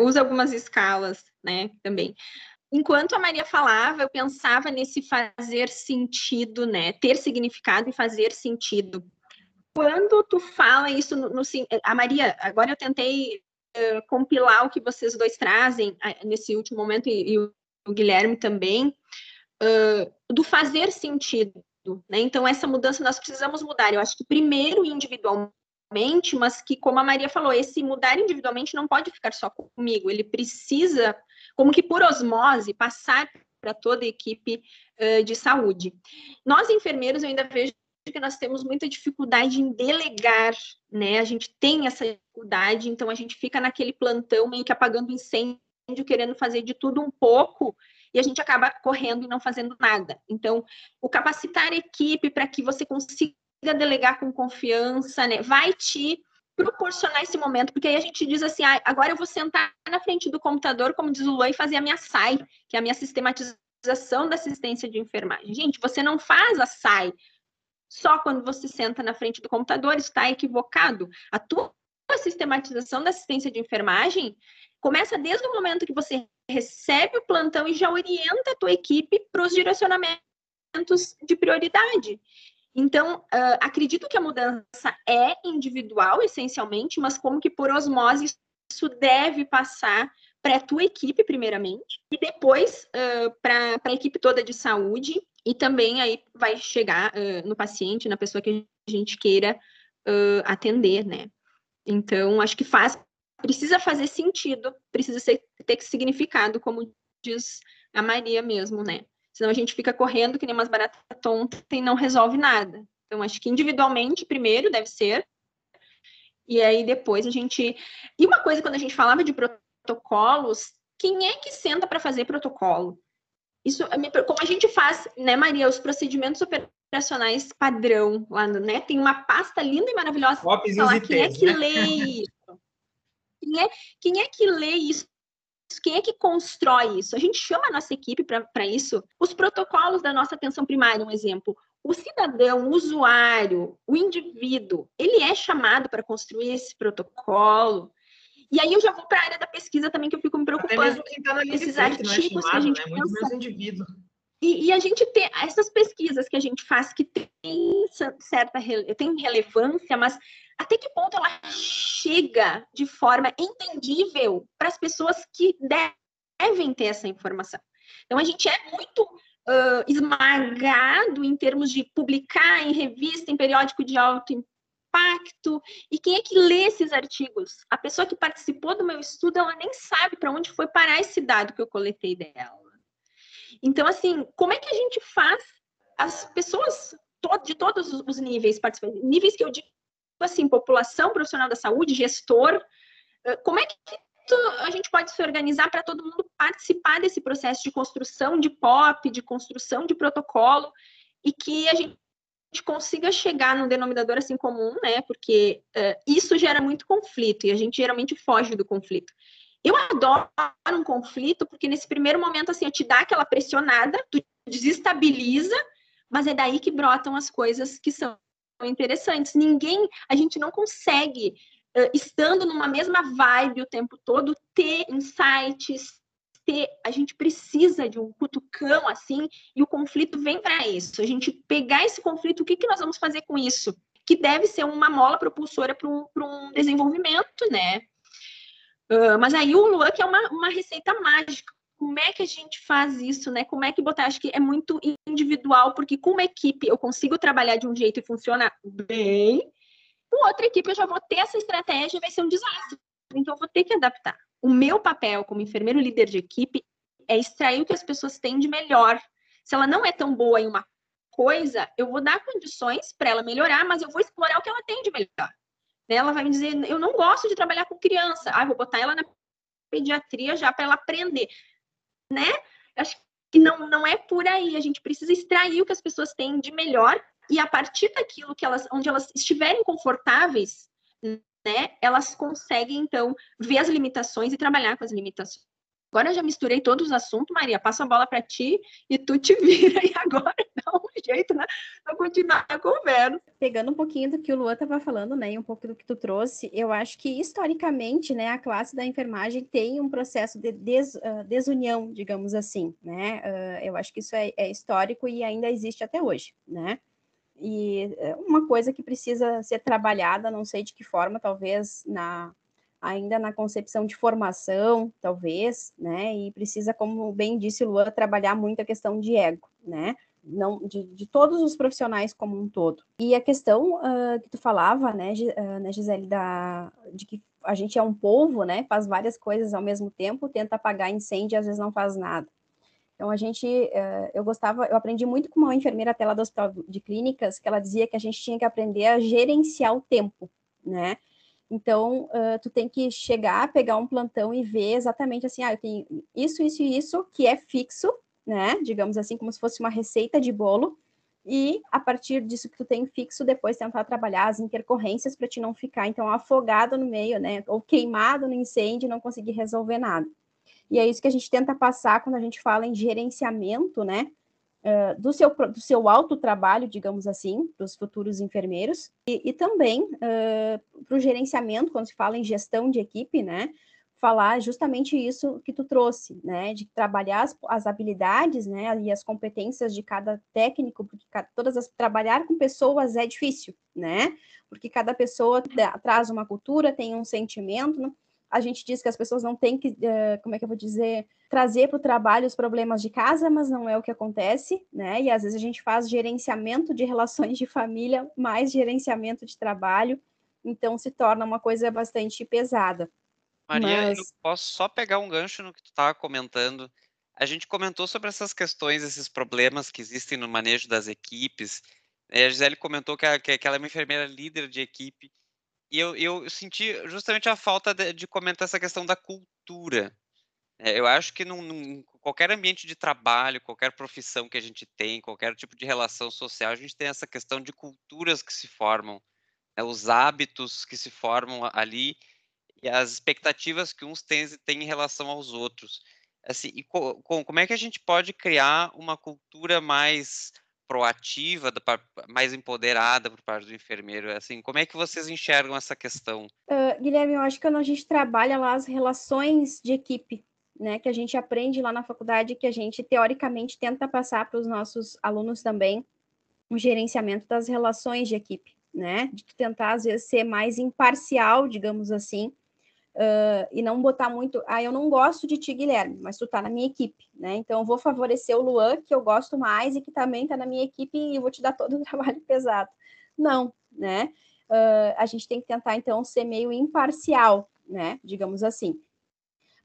usa algumas escalas, né, também. Enquanto a Maria falava, eu pensava nesse fazer sentido, né, ter significado e fazer sentido. Quando tu fala isso no, no a Maria, agora eu tentei uh, compilar o que vocês dois trazem uh, nesse último momento e, e, o Guilherme também, uh, do fazer sentido, né? Então essa mudança nós precisamos mudar. Eu acho que primeiro individualmente individualmente, mas que, como a Maria falou, esse mudar individualmente não pode ficar só comigo, ele precisa, como que por osmose, passar para toda a equipe uh, de saúde. Nós, enfermeiros, eu ainda vejo que nós temos muita dificuldade em delegar, né? A gente tem essa dificuldade, então a gente fica naquele plantão meio que apagando incêndio, querendo fazer de tudo um pouco, e a gente acaba correndo e não fazendo nada. Então, o capacitar a equipe para que você consiga delegar com confiança, né? Vai te proporcionar esse momento, porque aí a gente diz assim, ah, agora eu vou sentar na frente do computador, como diz o Luan, e fazer a minha SAI, que é a minha sistematização da assistência de enfermagem. Gente, você não faz a SAI só quando você senta na frente do computador, está equivocado. A tua sistematização da assistência de enfermagem começa desde o momento que você recebe o plantão e já orienta a tua equipe para os direcionamentos de prioridade. Então, uh, acredito que a mudança é individual, essencialmente, mas como que por osmose isso deve passar para a tua equipe, primeiramente, e depois uh, para a equipe toda de saúde, e também aí vai chegar uh, no paciente, na pessoa que a gente queira atender, né? Então, acho que faz, precisa fazer sentido, precisa ser, ter significado, como diz a Maria mesmo, né? Senão a gente fica correndo que nem umas baratas tontas e não resolve nada. Então, acho que individualmente, primeiro, deve ser. E aí depois a gente. E uma coisa, quando a gente falava de protocolos, quem é que senta para fazer protocolo? Isso, como a gente faz, né, Maria, os procedimentos operacionais padrão lá, né? Tem uma pasta linda e maravilhosa. Falar, quem é que né? lê isso? Quem é, quem é que lê isso? Quem é que constrói isso? A gente chama a nossa equipe para isso. Os protocolos da nossa atenção primária, um exemplo. O cidadão, o usuário, o indivíduo, ele é chamado para construir esse protocolo. E aí eu já vou para a área da pesquisa também, que eu fico me preocupando. Tá esses artigos é chamado, que a gente né? Muito pensa. indivíduo. E, e, a gente tem essas pesquisas que a gente faz que tem certa tem relevância, mas até que ponto ela chega de forma entendível para as pessoas que devem ter essa informação? Então a gente é muito uh, esmagado em termos de publicar em revista, em periódico de alto impacto. E quem é que lê esses artigos? A pessoa que participou do meu estudo, ela nem sabe para onde foi parar esse dado que eu coletei dela. Então, assim, como é que a gente faz as pessoas de todos os níveis participantes, níveis que eu digo assim, população, profissional da saúde, gestor, como é que a gente pode se organizar para todo mundo participar desse processo de construção de POP, de construção de protocolo, e que a gente consiga chegar num denominador assim comum, né? Porque uh, isso gera muito conflito e a gente geralmente foge do conflito. Eu adoro um conflito porque nesse primeiro momento assim, eu te dá aquela pressionada, tu desestabiliza, mas é daí que brotam as coisas que são interessantes. Ninguém, a gente não consegue uh, estando numa mesma vibe o tempo todo, ter insights, ter, a gente precisa de um cutucão assim, e o conflito vem para isso. A gente pegar esse conflito, o que, que nós vamos fazer com isso? Que deve ser uma mola propulsora para um, um desenvolvimento, né? Uh, mas aí o Luan que é uma, uma receita mágica. Como é que a gente faz isso, né? Como é que botar? Acho que é muito individual, porque com uma equipe eu consigo trabalhar de um jeito e funciona bem, com outra equipe eu já vou ter essa estratégia e vai ser um desastre. Então eu vou ter que adaptar. O meu papel como enfermeiro líder de equipe é extrair o que as pessoas têm de melhor. Se ela não é tão boa em uma coisa, eu vou dar condições para ela melhorar, mas eu vou explorar o que ela tem de melhor. Ela vai me dizer, eu não gosto de trabalhar com criança. Ah, vou botar ela na pediatria já para ela aprender, né? Acho que não, não é por aí. A gente precisa extrair o que as pessoas têm de melhor e a partir daquilo que elas, onde elas estiverem confortáveis, né, elas conseguem então ver as limitações e trabalhar com as limitações. Agora eu já misturei todos os assuntos, Maria, passo a bola para ti e tu te vira. E agora dá um jeito, né, para continuar a conversa. Pegando um pouquinho do que o Luan estava falando, né, e um pouco do que tu trouxe, eu acho que historicamente, né, a classe da enfermagem tem um processo de des, uh, desunião, digamos assim, né, uh, eu acho que isso é, é histórico e ainda existe até hoje, né, e é uma coisa que precisa ser trabalhada, não sei de que forma, talvez na ainda na concepção de formação, talvez, né? E precisa, como bem disse Luan, trabalhar muito a questão de ego, né? Não, de, de todos os profissionais como um todo. E a questão uh, que tu falava, né, uh, né, Gisele, da, de que a gente é um povo, né? Faz várias coisas ao mesmo tempo, tenta apagar incêndio e às vezes não faz nada. Então, a gente, eh, eu gostava, eu aprendi muito com uma enfermeira até lá do hospital de clínicas, que ela dizia que a gente tinha que aprender a gerenciar o tempo, né? Então, uh, tu tem que chegar, pegar um plantão e ver exatamente assim, ah, eu tenho isso, isso e isso, que é fixo, né? Digamos assim, como se fosse uma receita de bolo, e a partir disso que tu tem fixo, depois tentar trabalhar as intercorrências para te não ficar, então, afogado no meio, né? Ou queimado no incêndio e não conseguir resolver nada. E é isso que a gente tenta passar quando a gente fala em gerenciamento, né? Uh, do seu, do seu alto trabalho, digamos assim, para os futuros enfermeiros, e, e também uh, para o gerenciamento, quando se fala em gestão de equipe, né? Falar justamente isso que tu trouxe, né? De trabalhar as, as habilidades, né? E as competências de cada técnico, porque todas as, trabalhar com pessoas é difícil, né? Porque cada pessoa traz uma cultura, tem um sentimento, né? A gente diz que as pessoas não têm que, uh, como é que eu vou dizer, trazer para o trabalho os problemas de casa, mas não é o que acontece, né? E às vezes a gente faz gerenciamento de relações de família mais gerenciamento de trabalho, então se torna uma coisa bastante pesada. Maria, mas... eu posso só pegar um gancho no que tu estava comentando. A gente comentou sobre essas questões, esses problemas que existem no manejo das equipes. A Gisele comentou que, que ela é uma enfermeira líder de equipe. E eu, eu senti justamente a falta de, de comentar essa questão da cultura. É, eu acho que num, num, qualquer ambiente de trabalho, qualquer profissão que a gente tem, qualquer tipo de relação social, a gente tem essa questão de culturas que se formam, né, os hábitos que se formam ali e as expectativas que uns têm, têm em relação aos outros. Assim, e co, como é que a gente pode criar uma cultura mais proativa, mais empoderada por parte do enfermeiro? Assim, como é que vocês enxergam essa questão? Uh, Guilherme, eu acho que quando a gente trabalha lá as relações de equipe, né, que a gente aprende lá na faculdade, que a gente teoricamente tenta passar para os nossos alunos também, o gerenciamento das relações de equipe, né, de tentar às vezes ser mais imparcial, digamos assim, Uh, e não botar muito, ah, eu não gosto de ti, Guilherme, mas tu tá na minha equipe, né? Então eu vou favorecer o Luan, que eu gosto mais e que também tá na minha equipe, e eu vou te dar todo o trabalho pesado. Não, né? Uh, a gente tem que tentar, então, ser meio imparcial, né? Digamos assim.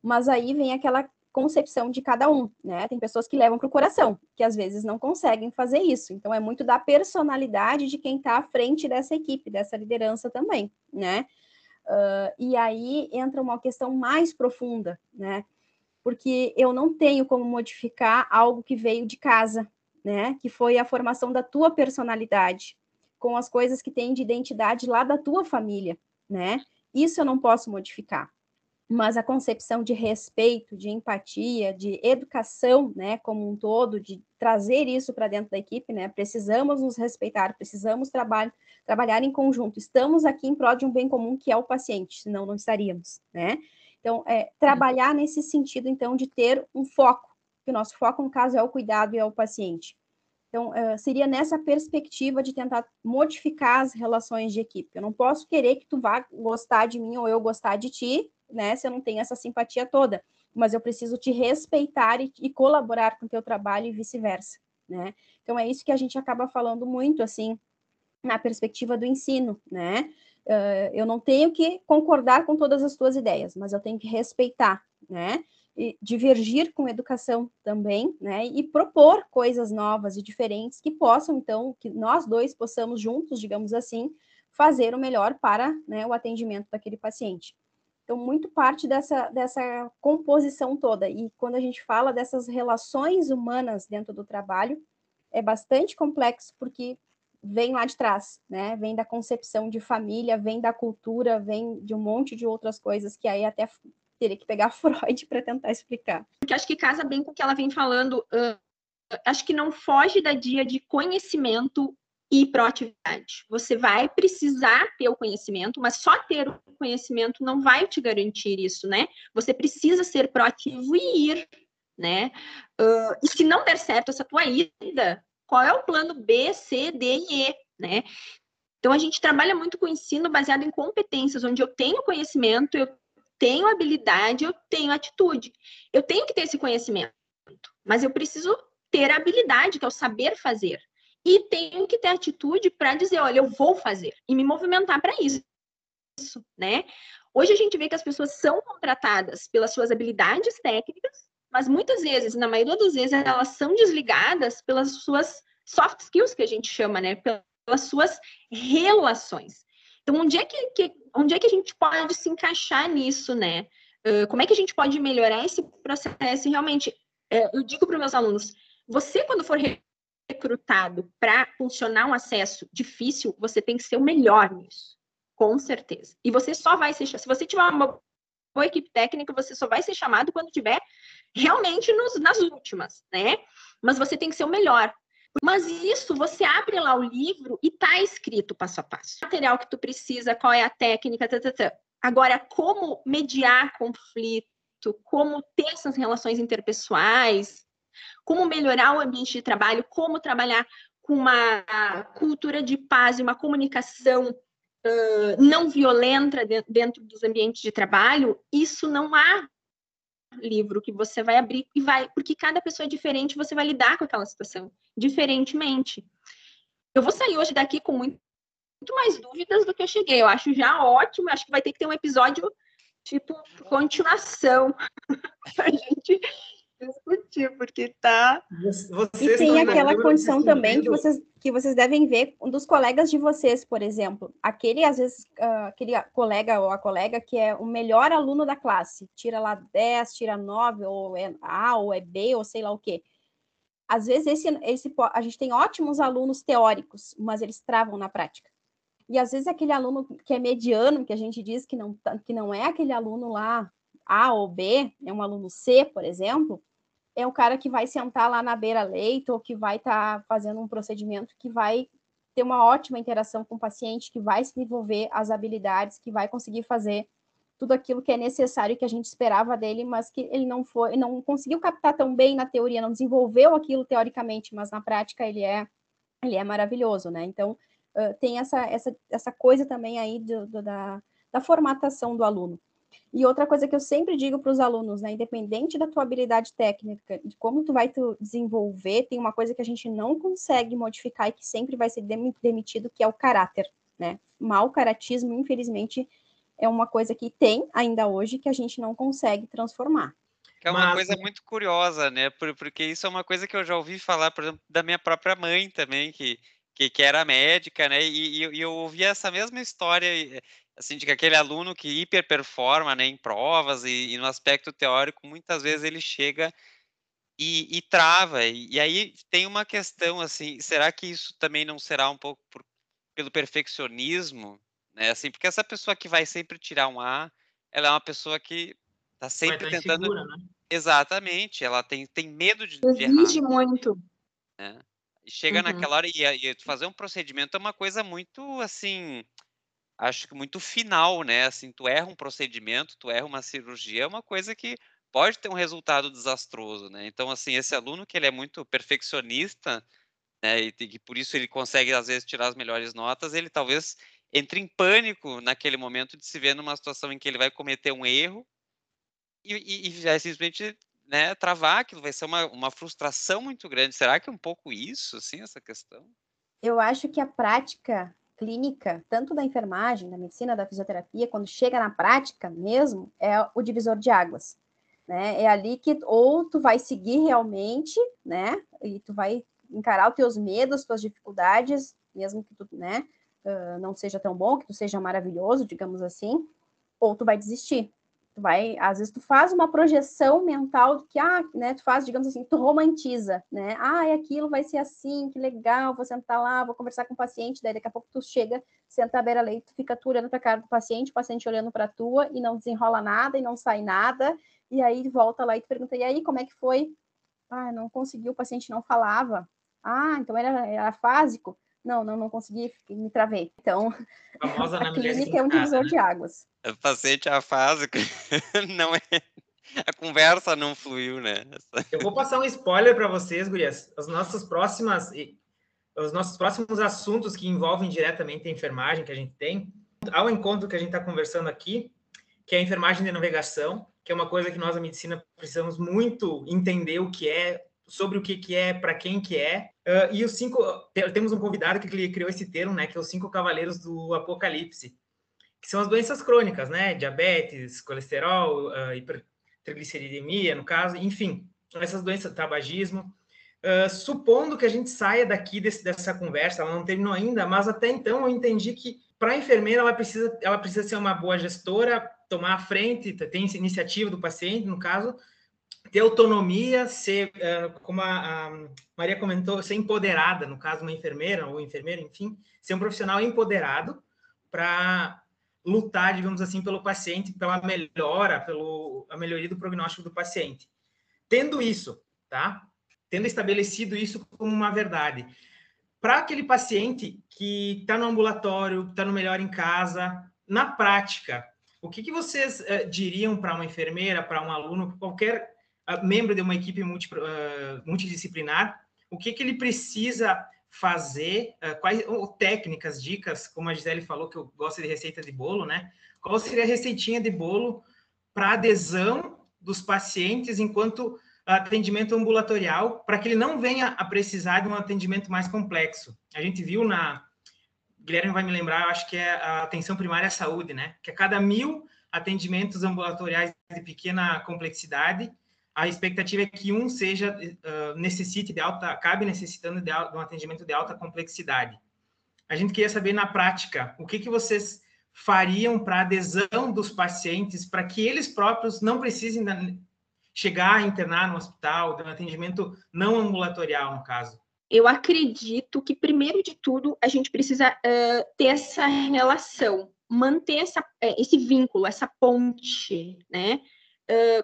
Mas aí vem aquela concepção de cada um, né? Tem pessoas que levam para o coração, que às vezes não conseguem fazer isso. Então é muito da personalidade de quem está à frente dessa equipe, dessa liderança também, né? Uh, e aí entra uma questão mais profunda, né? Porque eu não tenho como modificar algo que veio de casa, né? Que foi a formação da tua personalidade, com as coisas que tem de identidade lá da tua família, né? Isso eu não posso modificar mas a concepção de respeito, de empatia, de educação, né, como um todo, de trazer isso para dentro da equipe, né, precisamos nos respeitar, precisamos trabalhar, trabalhar em conjunto, estamos aqui em prol de um bem comum que é o paciente, senão não estaríamos, né, então, é, trabalhar nesse sentido, então, de ter um foco, que o nosso foco, no caso, é o cuidado e é o paciente. Então, uh, seria nessa perspectiva de tentar modificar as relações de equipe. Eu não posso querer que tu vá gostar de mim ou eu gostar de ti, né? Se eu não tenho essa simpatia toda, mas eu preciso te respeitar e, e colaborar com o teu trabalho e vice-versa, né? Então é isso que a gente acaba falando muito assim na perspectiva do ensino, né? Uh, eu não tenho que concordar com todas as tuas ideias, mas eu tenho que respeitar, né? E divergir com educação também, né? E propor coisas novas e diferentes que possam, então, que nós dois possamos juntos, digamos assim, fazer o melhor para né, o atendimento daquele paciente. Então, muito parte dessa, dessa composição toda. E quando a gente fala dessas relações humanas dentro do trabalho, é bastante complexo, porque vem lá de trás, né? Vem da concepção de família, vem da cultura, vem de um monte de outras coisas que aí até teria que pegar Freud para tentar explicar. Porque acho que casa bem com o que ela vem falando. Uh, acho que não foge da dia de conhecimento e proatividade. Você vai precisar ter o conhecimento, mas só ter o conhecimento não vai te garantir isso, né? Você precisa ser proativo e ir, né? Uh, e se não der certo essa tua ida, qual é o plano B, C, D e E, né? Então a gente trabalha muito com ensino baseado em competências, onde eu tenho conhecimento, eu tenho habilidade, eu tenho atitude. Eu tenho que ter esse conhecimento, mas eu preciso ter a habilidade, que é o saber fazer e tenho que ter atitude para dizer, olha, eu vou fazer e me movimentar para isso, né? Hoje a gente vê que as pessoas são contratadas pelas suas habilidades técnicas, mas muitas vezes, na maioria das vezes, elas são desligadas pelas suas soft skills que a gente chama, né? Pelas suas relações. Então, onde é que, que onde é que a gente pode se encaixar nisso, né? Uh, como é que a gente pode melhorar esse processo? E realmente, uh, eu digo para os meus alunos, você quando for recrutado para funcionar um acesso difícil, você tem que ser o melhor nisso, com certeza. E você só vai ser, se você tiver uma boa equipe técnica, você só vai ser chamado quando tiver realmente nos, nas últimas, né? Mas você tem que ser o melhor. Mas isso, você abre lá o livro e tá escrito passo a passo. O material que tu precisa, qual é a técnica, tata. Tá, tá, tá. Agora, como mediar conflito, como ter essas relações interpessoais, como melhorar o ambiente de trabalho, como trabalhar com uma cultura de paz e uma comunicação uh, não violenta dentro dos ambientes de trabalho, isso não há livro que você vai abrir e vai, porque cada pessoa é diferente, você vai lidar com aquela situação diferentemente. Eu vou sair hoje daqui com muito, muito mais dúvidas do que eu cheguei. Eu acho já ótimo, acho que vai ter que ter um episódio tipo continuação para a gente discutir, porque tá. Vocês e tem aquela condição também que vocês, que vocês devem ver um dos colegas de vocês, por exemplo. Aquele, às vezes, uh, aquele colega ou a colega que é o melhor aluno da classe, tira lá 10, tira 9, ou é A, ou é B, ou sei lá o quê. Às vezes, esse, esse, a gente tem ótimos alunos teóricos, mas eles travam na prática. E às vezes aquele aluno que é mediano, que a gente diz que não, que não é aquele aluno lá A ou B, é um aluno C, por exemplo, é o cara que vai sentar lá na beira-leito ou que vai estar tá fazendo um procedimento que vai ter uma ótima interação com o paciente, que vai se desenvolver as habilidades, que vai conseguir fazer tudo aquilo que é necessário que a gente esperava dele, mas que ele não foi, não conseguiu captar tão bem na teoria, não desenvolveu aquilo teoricamente, mas na prática ele é ele é maravilhoso, né? Então uh, tem essa, essa, essa coisa também aí do, do, da, da formatação do aluno. E outra coisa que eu sempre digo para os alunos, né, independente da tua habilidade técnica, de como tu vai tu desenvolver, tem uma coisa que a gente não consegue modificar e que sempre vai ser demitido, que é o caráter, né? Mal caratismo, infelizmente, é uma coisa que tem ainda hoje que a gente não consegue transformar. Que é uma Mas... coisa muito curiosa, né? Porque isso é uma coisa que eu já ouvi falar, por exemplo, da minha própria mãe também, que, que, que era médica, né? E, e, eu ouvi essa mesma história, assim, de que aquele aluno que hiperperforma né, em provas e, e no aspecto teórico, muitas vezes ele chega e, e trava. E, e, aí tem uma questão, assim, será que isso também não será um pouco por, pelo perfeccionismo? Né? Assim, porque essa pessoa que vai sempre tirar um A, ela é uma pessoa que está sempre tá tentando. Insegura, né? Exatamente, ela tem, tem medo de, de Exige muito. Né? E chega uhum. naquela hora e, e fazer um procedimento é uma coisa muito assim. Acho que muito final, né? Assim, tu erra um procedimento, tu erra uma cirurgia, é uma coisa que pode ter um resultado desastroso, né? Então, assim, esse aluno que ele é muito perfeccionista, né, e, e por isso ele consegue às vezes tirar as melhores notas, ele talvez entra em pânico naquele momento de se ver numa situação em que ele vai cometer um erro e, e, e vai simplesmente né, travar aquilo, vai ser uma, uma frustração muito grande. Será que é um pouco isso, assim, essa questão? Eu acho que a prática clínica, tanto da enfermagem, da medicina, da fisioterapia, quando chega na prática mesmo, é o divisor de águas. Né? É ali que ou tu vai seguir realmente, né? E tu vai encarar os teus medos, tuas dificuldades, mesmo que tu, né? uh, não seja tão bom, que tu seja maravilhoso, digamos assim, ou tu vai desistir. Tu vai, às vezes tu faz uma projeção mental que, ah, né, tu faz, digamos assim, tu romantiza, né? Ah, aquilo vai ser assim, que legal, vou sentar lá, vou conversar com o paciente, daí daqui a pouco tu chega, senta à beira-leito, fica tu olhando para a cara do paciente, o paciente olhando para tua e não desenrola nada e não sai nada, e aí volta lá e tu pergunta, e aí, como é que foi? Ah, não conseguiu, o paciente não falava. Ah, então era, era fásico não, não, não consegui, me travei. Então, a, a clínica é um divisor né? de águas. O paciente afásico não é. A conversa não fluiu, né? Eu vou passar um spoiler para vocês, Gurias. As nossas próximas, os nossos próximos assuntos que envolvem diretamente a enfermagem que a gente tem, ao encontro que a gente está conversando aqui, que é a enfermagem de navegação, que é uma coisa que nós, a medicina, precisamos muito entender o que é, sobre o que, que é, para quem que é. Uh, e os cinco, temos um convidado que criou esse termo, né, que é os cinco cavaleiros do apocalipse, que são as doenças crônicas, né, diabetes, colesterol, uh, hipertrigliceridemia, no caso, enfim, essas doenças, tabagismo. Uh, supondo que a gente saia daqui desse, dessa conversa, ela não terminou ainda, mas até então eu entendi que para a enfermeira ela precisa, ela precisa ser uma boa gestora, tomar a frente, ter iniciativa do paciente, no caso, ter autonomia, ser, uh, como a, Maria comentou, ser empoderada, no caso, uma enfermeira ou enfermeira, enfim, ser um profissional empoderado para lutar, digamos assim, pelo paciente, pela melhora, pelo a melhoria do prognóstico do paciente. Tendo isso, tá? Tendo estabelecido isso como uma verdade, para aquele paciente que está no ambulatório, está no melhor em casa, na prática, o que, que vocês uh, diriam para uma enfermeira, para um aluno, qualquer membro de uma equipe multi, uh, multidisciplinar, o que, que ele precisa fazer, uh, quais ou técnicas, dicas, como a Gisele falou, que eu gosto de receita de bolo, né? Qual seria a receitinha de bolo para adesão dos pacientes enquanto atendimento ambulatorial, para que ele não venha a precisar de um atendimento mais complexo. A gente viu na. Guilherme vai me lembrar, eu acho que é a atenção primária à saúde, né? Que a cada mil atendimentos ambulatoriais de pequena complexidade, a expectativa é que um seja uh, necessite de alta, acabe necessitando de, de, um atendimento de alta complexidade. A gente queria saber na prática o que, que vocês fariam para adesão dos pacientes para que eles próprios não precisem da, chegar a internar no hospital, de um atendimento não ambulatorial, no caso. Eu acredito que, primeiro de tudo, a gente precisa uh, ter essa relação, manter essa, uh, esse vínculo, essa ponte, né?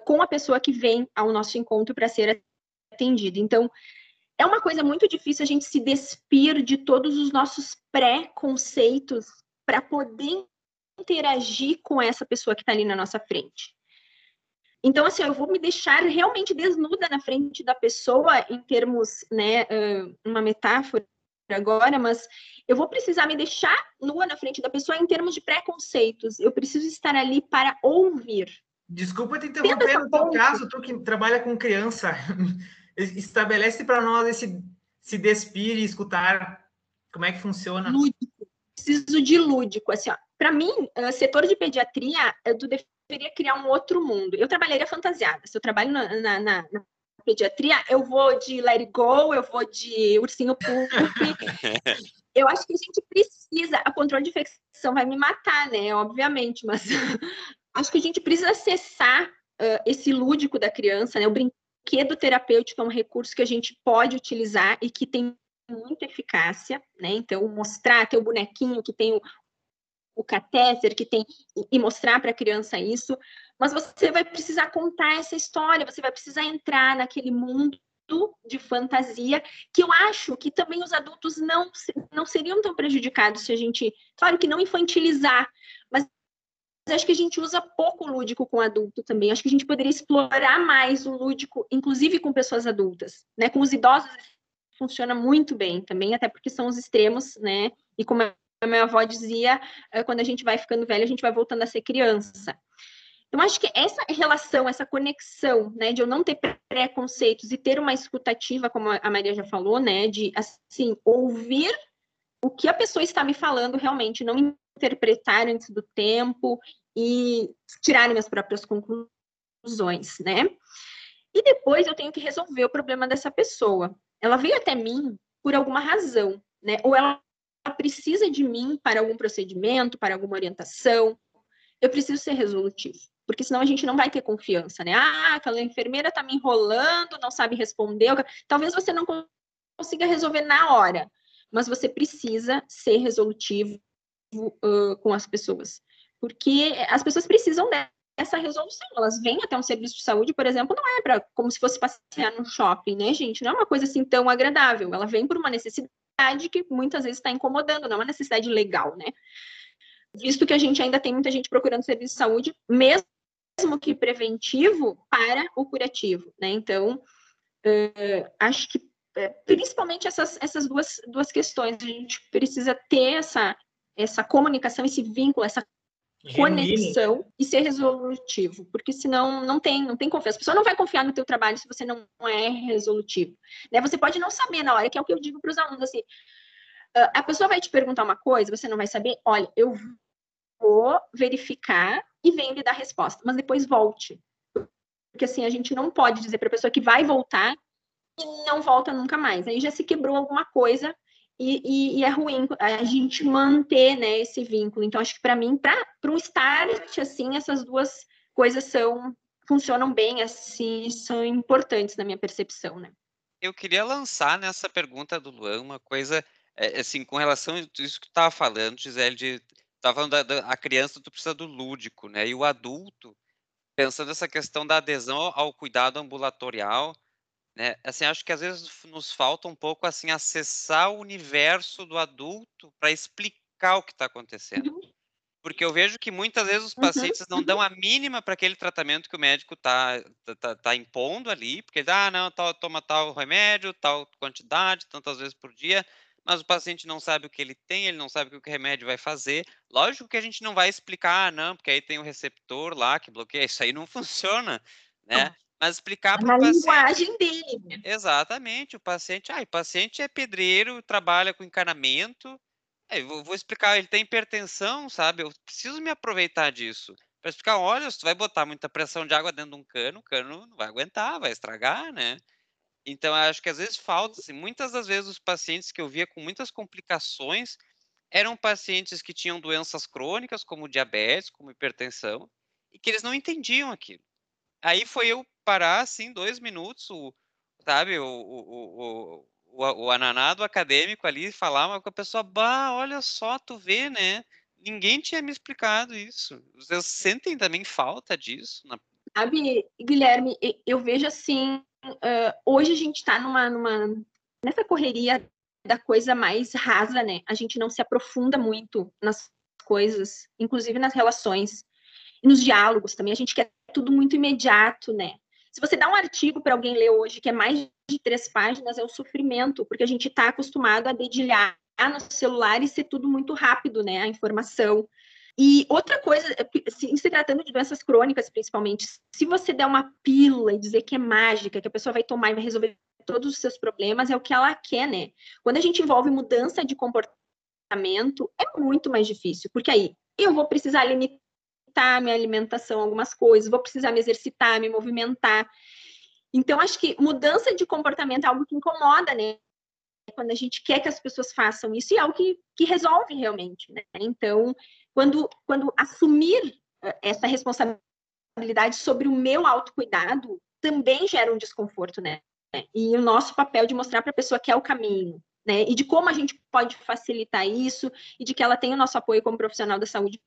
Com a pessoa que vem ao nosso encontro para ser atendida. Então, é uma coisa muito difícil a gente se despir de todos os nossos pré-conceitos para poder interagir com essa pessoa que está ali na nossa frente. Então, assim, eu vou me deixar realmente desnuda na frente da pessoa, em termos, né, uma metáfora agora, mas eu vou precisar me deixar nua na frente da pessoa em termos de preconceitos. Eu preciso estar ali para ouvir, Desculpa te interromper, no teu caso, tu que trabalha com criança, estabelece para nós esse se despir e escutar como é que funciona. Lúdico. Preciso de lúdico. Assim, para mim, uh, setor de pediatria, eu deveria criar um outro mundo. Eu trabalharia fantasiada. Se eu trabalho na, na, na, pediatria, eu vou de Let It Go, eu vou de Ursinho Puff. eu acho que a gente precisa. A controle de infecção vai me matar, né? Obviamente, mas acho que a gente precisa acessar uh, esse lúdico da criança, né? O brinquedo terapêutico é um recurso que a gente pode utilizar e que tem muita eficácia, né? Então, mostrar, ter o bonequinho que tem o, o catéter, que tem, e mostrar para a criança isso, mas você vai precisar contar essa história, você vai precisar entrar naquele mundo de fantasia, que eu acho que também os adultos não, não seriam tão prejudicados se a gente, claro que não infantilizar, mas acho que a gente usa pouco o lúdico com adulto também. Acho que a gente poderia explorar mais o lúdico, inclusive com pessoas adultas, né? Com os idosos funciona muito bem também, até porque são os extremos, né? E como a minha avó dizia, eh, quando a gente vai ficando velho, a gente vai voltando a ser criança. Então, acho que essa relação, essa conexão, né, de eu não ter preconceitos e ter uma escutativa, como a Maria já falou, né, de, assim, ouvir o que a pessoa está me falando realmente, não interpretar antes do tempo e tirar minhas próprias conclusões, né? E depois eu tenho que resolver o problema dessa pessoa. Ela veio até mim por alguma razão, né? Ou ela precisa de mim para algum procedimento, para alguma orientação. Eu preciso ser resolutivo, porque senão a gente não vai ter confiança, né? Ah, aquela enfermeira está me enrolando, não sabe responder. Talvez você não consiga resolver na hora, mas você precisa ser resolutivo uh, com as pessoas, porque as pessoas precisam dessa resolução. Elas vêm até um serviço de saúde, por exemplo, não é para como se fosse passear no shopping, né, gente? Não é uma coisa assim tão agradável. Ela vem por uma necessidade que muitas vezes está incomodando, não é uma necessidade legal, né? Visto que a gente ainda tem muita gente procurando serviço de saúde, mesmo que preventivo, para o curativo, né? Então, uh, acho que é, principalmente essas, essas duas, duas questões. A gente precisa ter essa, essa comunicação, esse vínculo, essa conexão e ser resolutivo, porque senão não tem, não tem confiança. A pessoa não vai confiar no teu trabalho se você não é resolutivo. Né? Você pode não saber na hora, que é o que eu digo para os alunos, assim, a pessoa vai te perguntar uma coisa, você não vai saber, olha, eu vou verificar e venho lhe dar resposta, mas depois volte. Porque assim, a gente não pode dizer para a pessoa que vai voltar e não volta nunca mais. Aí já se quebrou alguma coisa e, e, e é ruim a gente manter né, esse vínculo. Então, acho que para mim, para um start, assim, essas duas coisas são funcionam bem, assim, são importantes na minha percepção, né? Eu queria lançar nessa pergunta do Luan uma coisa, é, assim, com relação a isso que tu estava falando, Gisele, de estava falando da, da, a criança, tu precisa do lúdico, né? E o adulto, pensando nessa questão da adesão ao cuidado ambulatorial, né, assim, acho que às vezes nos falta um pouco, assim, acessar o universo do adulto para explicar o que está acontecendo. Uhum. Porque eu vejo que muitas vezes os uhum, pacientes não dão uhum. a mínima para aquele tratamento que o médico está tá, tá, tá impondo ali, porque, ah, não, tal, toma tal remédio, tal quantidade, tantas vezes por dia, mas o paciente não sabe o que ele tem, ele não sabe o que o remédio vai fazer. Lógico que a gente não vai explicar, ah, não, porque aí tem o receptor lá que bloqueia, isso aí não funciona, né? Mas explicar para o paciente. linguagem dele. Exatamente. O paciente, ah, o paciente é pedreiro, trabalha com encanamento. É, vou, vou, explicar, ele tem hipertensão, sabe? Eu preciso me aproveitar disso. para explicar, olha, se tu vai botar muita pressão de água dentro de um cano, o cano não vai aguentar, vai estragar, né? Então, acho que às vezes falta, assim, muitas das vezes os pacientes que eu via com muitas complicações eram pacientes que tinham doenças crônicas, como diabetes, como hipertensão, e que eles não entendiam aquilo. Aí foi eu parar, assim, dois minutos, o, sabe, o, o, o, o, ananado acadêmico ali, falar com a pessoa, bah, olha só, tu vê, né? Ninguém tinha me explicado isso. Vocês sentem também falta disso? Na... Sabe, Guilherme, eu vejo assim, uh, hoje a gente está numa, numa, nessa correria da coisa mais rasa, né? A gente não se aprofunda muito nas coisas, inclusive nas relações, nos diálogos também. A gente quer tudo muito imediato, né? Se você dá um artigo para alguém ler hoje, que é mais de três páginas, é um sofrimento, porque a gente está acostumado a dedilhar no celular e ser tudo muito rápido, né? A informação. E outra coisa, se, se tratando de doenças crônicas, principalmente, se você der uma pílula e dizer que é mágica, que a pessoa vai tomar e vai resolver todos os seus problemas, é o que ela quer, né? Quando a gente envolve mudança de comportamento, é muito mais difícil, porque aí eu vou precisar limitar minha alimentação, algumas coisas, vou precisar me exercitar, me movimentar. Então, acho que mudança de comportamento é algo que incomoda, né? quando a gente quer que as pessoas façam isso, e é o que, que resolve realmente, né? Então, quando, quando assumir eh, essa responsabilidade sobre o meu autocuidado, também gera um desconforto, né? E o nosso papel de mostrar para a pessoa que é o caminho, né? E de como a gente pode facilitar isso, e de que ela tem o nosso apoio como profissional da saúde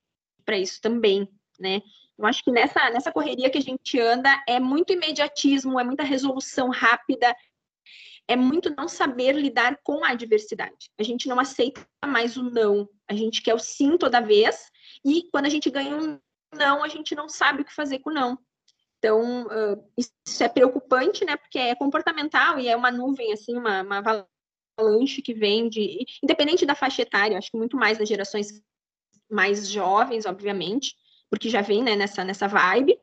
para isso também, né? Eu acho que nessa, nessa correria que a gente anda é muito imediatismo, é muita resolução rápida, é muito não saber lidar com a adversidade. A gente não aceita mais o não, a gente quer o sim toda vez, e quando a gente ganha um não, a gente não sabe o que fazer com o não. Então, uh, isso é preocupante, né? Porque é comportamental e é uma nuvem, assim, uma, uma avalanche que vem de. Independente da faixa etária, acho que muito mais das gerações mais jovens, obviamente, porque já vem né, nessa, nessa vibe,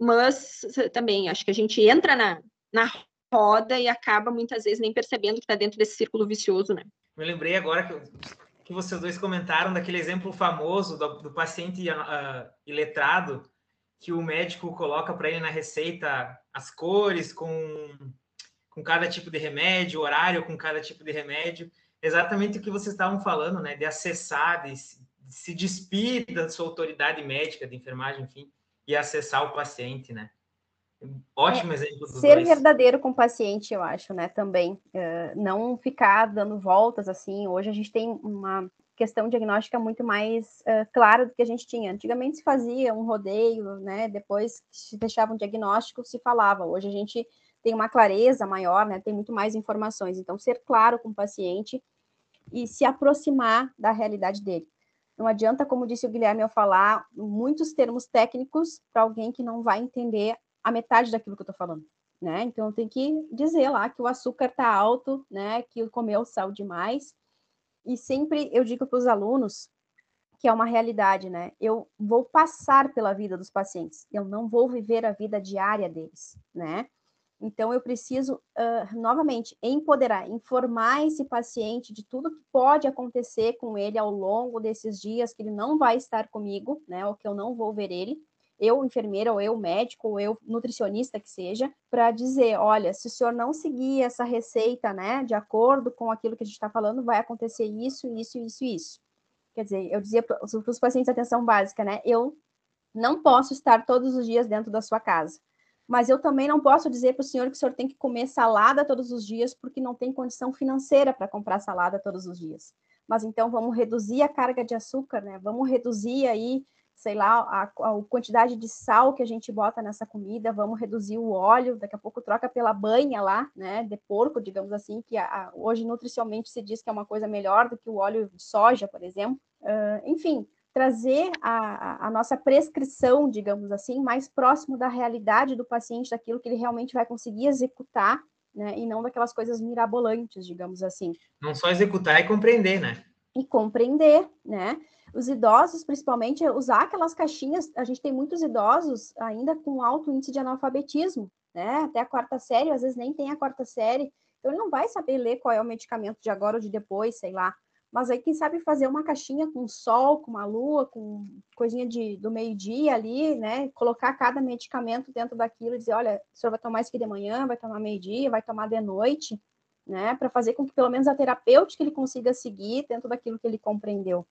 mas também acho que a gente entra na, na roda e acaba muitas vezes nem percebendo que está dentro desse círculo vicioso, né? Me lembrei agora que, que vocês dois comentaram daquele exemplo famoso do, do paciente uh, iletrado que o médico coloca para ele na receita as cores com, com cada tipo de remédio, horário com cada tipo de remédio. Exatamente o que vocês estavam falando, né? De acessar, de se, de se despir da sua autoridade médica, de enfermagem, enfim, e acessar o paciente, né? Ótimo é, exemplo. ser dois. verdadeiro com o paciente, eu acho, né? Também. Uh, não ficar dando voltas assim. Hoje a gente tem uma questão diagnóstica muito mais uh, clara do que a gente tinha. Antigamente se fazia um rodeio, né? Depois se deixava um diagnóstico, se falava. Hoje a gente tem uma clareza maior, né? Tem muito mais informações. Então, ser claro com o paciente e se aproximar da realidade dele. Não adianta, como disse o Guilherme, eu falar muitos termos técnicos para alguém que não vai entender a metade daquilo que eu estou falando, né? Então tem que dizer lá que o açúcar está alto, né? Que comeu sal demais. E sempre eu digo para os alunos que é uma realidade, né? Eu vou passar pela vida dos pacientes, eu não vou viver a vida diária deles, né? Então, eu preciso, uh, novamente, empoderar, informar esse paciente de tudo que pode acontecer com ele ao longo desses dias que ele não vai estar comigo, né? Ou que eu não vou ver ele, eu enfermeira, ou eu médico, ou eu nutricionista que seja, para dizer, olha, se o senhor não seguir essa receita, né, de acordo com aquilo que a gente está falando, vai acontecer isso, isso, isso, isso. Quer dizer, eu dizia para os pacientes atenção básica, né, eu não posso estar todos os dias dentro da sua casa, mas eu também não posso dizer para o senhor que o senhor tem que comer salada todos os dias porque não tem condição financeira para comprar salada todos os dias. Mas então vamos reduzir a carga de açúcar, né? Vamos reduzir aí sei lá, a, a, quantidade de sal que a gente bota nessa comida, vamos reduzir o óleo, daqui a pouco troca pela banha lá, né, de porco, digamos assim, que a, hoje nutricionalmente se diz que é uma coisa melhor do que o óleo de soja, por exemplo. Uh, enfim, trazer a, a, nossa prescrição, digamos assim, mais próximo da realidade do paciente, daquilo que ele realmente vai conseguir executar, né, e não daquelas coisas mirabolantes, digamos assim. Não só executar e compreender, né? E compreender, né? os idosos, principalmente, usar aquelas caixinhas. A gente tem muitos idosos ainda com alto índice de analfabetismo, né? Até a quarta série, às vezes nem tem a quarta série. Então, ele não vai saber ler qual é o medicamento de agora ou de depois, sei lá. Mas aí quem sabe fazer uma caixinha com sol, com uma lua, com coisinha de, do meio-dia ali, né? Colocar cada medicamento dentro daquilo e dizer, olha, o senhor vai tomar isso aqui de manhã, vai tomar meio-dia, vai tomar de noite, né? Para fazer com que pelo menos a terapêutica ele consiga seguir dentro daquilo que ele compreendeu.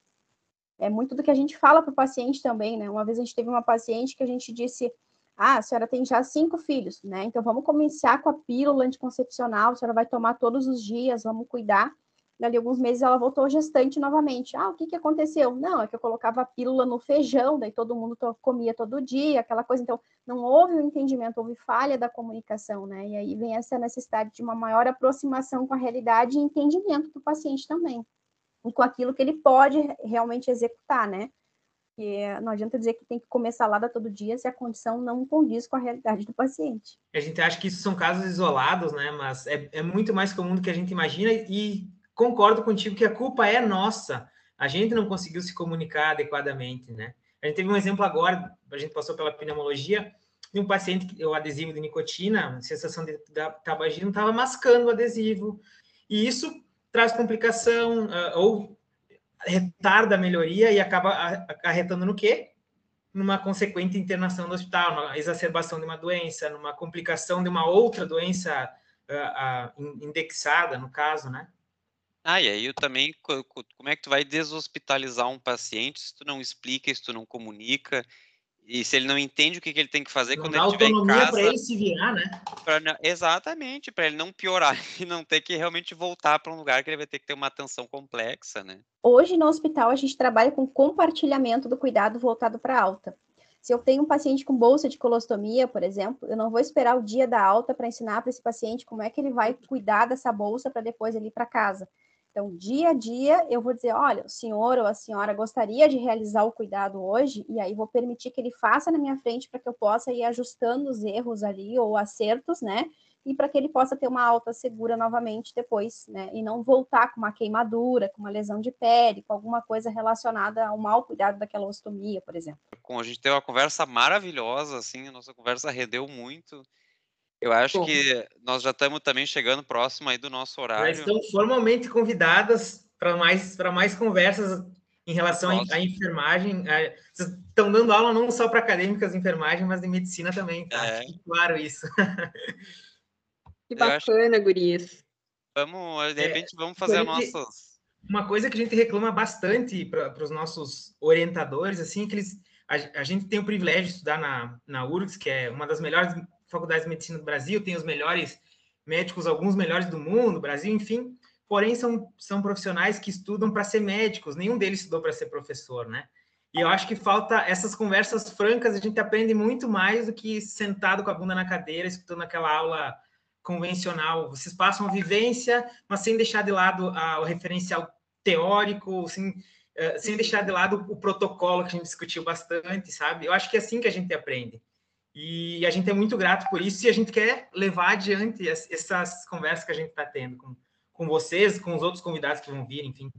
É muito do que a gente fala para o paciente também, né? Uma vez a gente teve uma paciente que a gente disse, ah, a senhora tem já cinco filhos, né? Então vamos começar com a pílula anticoncepcional, a senhora vai tomar todos os dias, vamos cuidar dali alguns meses ela voltou gestante novamente. Ah, o que, que aconteceu? Não, é que eu colocava a pílula no feijão, daí todo mundo comia todo dia, aquela coisa. Então, não houve o um entendimento, houve falha da comunicação, né? E aí vem essa necessidade de uma maior aproximação com a realidade e entendimento do paciente também. E com aquilo que ele pode realmente executar, né? Porque não adianta dizer que tem que comer salada todo dia se a condição não condiz com a realidade do paciente. A gente acha que isso são casos isolados, né? Mas é, é muito mais comum do que a gente imagina e concordo contigo que a culpa é nossa. A gente não conseguiu se comunicar adequadamente, né? A gente teve um exemplo agora, a gente passou pela pneumologia, de um paciente que o adesivo de nicotina, sensação de tabagismo, estava mascando o adesivo. E isso traz complicação uh, ou retarda a melhoria e acaba acarretando no quê? Numa consequente internação no hospital, numa exacerbação de uma doença, numa complicação de uma outra doença uh, uh, indexada, no caso, né? Ah, e aí eu também, como é que tu vai deshospitalizar um paciente se tu não explica, se tu não comunica, e se ele não entende o que, que ele tem que fazer não quando ele estiver em casa. para ele se virar, né? Pra, exatamente, para ele não piorar e não ter que realmente voltar para um lugar que ele vai ter que ter uma atenção complexa, né? Hoje no hospital a gente trabalha com compartilhamento do cuidado voltado para alta. Se eu tenho um paciente com bolsa de colostomia, por exemplo, eu não vou esperar o dia da alta para ensinar para esse paciente como é que ele vai cuidar dessa bolsa para depois ele ir para casa. Então, dia a dia, eu vou dizer: olha, o senhor ou a senhora gostaria de realizar o cuidado hoje, e aí vou permitir que ele faça na minha frente para que eu possa ir ajustando os erros ali ou acertos, né? E para que ele possa ter uma alta segura novamente depois, né? E não voltar com uma queimadura, com uma lesão de pele, com alguma coisa relacionada ao mau cuidado daquela ostomia, por exemplo. A gente teve uma conversa maravilhosa, assim, a nossa conversa rendeu muito. Eu acho Bom, que nós já estamos também chegando próximo aí do nosso horário. Já estão formalmente convidadas para mais, mais conversas em relação à enfermagem. Vocês estão dando aula não só para acadêmicas de enfermagem, mas de medicina também, tá? É. claro isso. Que bacana, acho... gurias. Vamos, de é, repente, vamos fazer nossos... Uma coisa que a gente reclama bastante para os nossos orientadores, assim, que eles... A, a, gente tem o privilégio de estudar na, na URGS, que é uma das melhores faculdades de medicina do Brasil, tem os melhores médicos, alguns melhores do mundo, Brasil, enfim. Porém, são, são profissionais que estudam para ser médicos, nenhum deles estudou para ser professor, né? E eu acho que falta essas conversas francas, a gente aprende muito mais do que sentado com a bunda na cadeira, escutando aquela aula convencional. Vocês passam a vivência, mas sem deixar de lado a, o referencial teórico, sem, uh, sem deixar de lado o protocolo que a gente discutiu bastante, sabe? Eu acho que é assim que a gente aprende. E a gente é muito grato por isso e a gente quer levar adiante essas conversas que a gente está tendo com, com vocês, com os outros convidados que vão vir, enfim.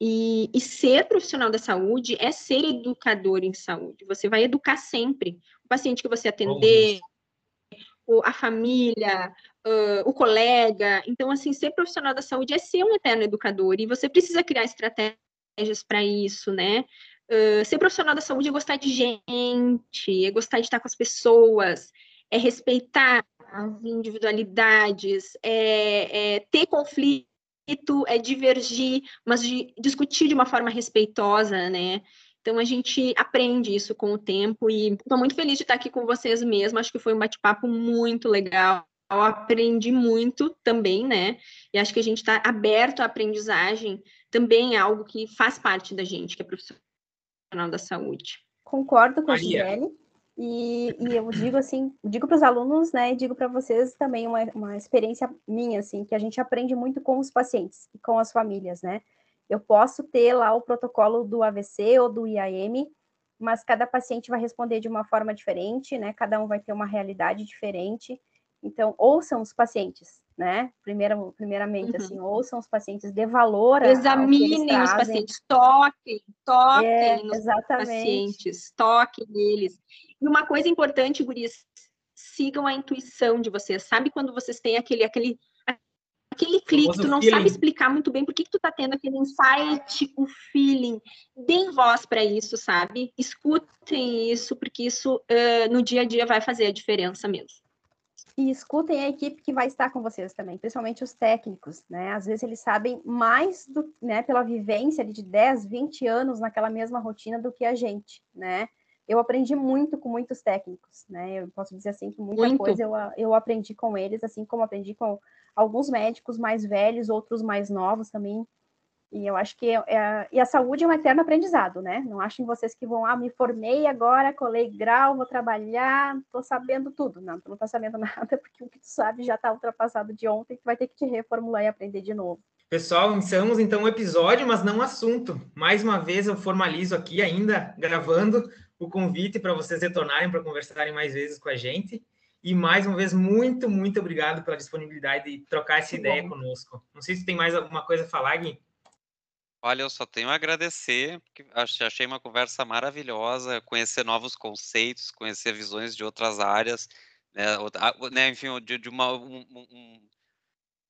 E, e, ser profissional da saúde é ser educador em saúde. Você vai educar sempre o paciente que você atender, o, a família, uh, o colega. Então, assim, ser profissional da saúde é ser um eterno educador e você precisa criar estratégias para isso, né? Uh, ser profissional da saúde é gostar de gente, é gostar de estar com as pessoas, é respeitar as individualidades, é, é ter conflito, é divergir, mas de discutir de uma forma respeitosa, né? Então a gente aprende isso com o tempo e estou muito feliz de estar aqui com vocês mesmo. Acho que foi um bate-papo muito legal. Eu aprendi muito também, né? E acho que a gente está aberto à aprendizagem também é algo que faz parte da gente, que é profissional da Saúde. Concordo com a Gisele. E, e, eu digo assim, digo para os alunos, né, e digo para vocês também uma, uma experiência minha, assim, que a gente aprende muito com os pacientes e com as famílias, né? Eu posso ter lá o protocolo do AVC ou do IAM, mas cada paciente vai responder de uma forma diferente, né? Cada um vai ter uma realidade diferente. Então, ouçam os pacientes, né? Primeiro, primeiramente, assim, uhum. assim, ouçam os pacientes, dê valor Examinem os pacientes, toquem, toquem é, nos pacientes, toquem neles. E uma coisa importante, gurias, sigam a intuição de vocês. Sabe quando vocês têm aquele, aquele, aquele clique, tu não feeling. sabe explicar muito bem por que, que tu tá tendo aquele insight, o feeling. Deem voz para isso, sabe? Escutem isso, porque isso uh, no dia a dia vai fazer a diferença mesmo. E escutem a equipe que vai estar com vocês também, principalmente os técnicos, né? Às vezes eles sabem mais do, né, pela vivência de 10, 20 anos naquela mesma rotina do que a gente, né? Eu aprendi muito com muitos técnicos, né? Eu posso dizer assim que muita muito. coisa eu, eu aprendi com eles, assim como aprendi com alguns médicos mais velhos, outros mais novos também. E eu acho que é, é, e a saúde é um eterno aprendizado, né? Não achem vocês que vão, ah, me formei agora, colei grau, vou trabalhar, tô sabendo tudo. Não, tu não tá sabendo nada, porque o que tu sabe já tá ultrapassado de ontem, tu vai ter que te reformular e aprender de novo. Pessoal, iniciamos então o episódio, mas não o assunto. Mais uma vez eu formalizo aqui, ainda gravando, o convite para vocês retornarem para conversarem mais vezes com a gente. E mais uma vez, muito, muito obrigado pela disponibilidade de trocar essa ideia bom. conosco. Não sei se tem mais alguma coisa a falar, Gui. Olha, eu só tenho a agradecer, porque achei uma conversa maravilhosa, conhecer novos conceitos, conhecer visões de outras áreas, né, né enfim, de, de uma, um, um,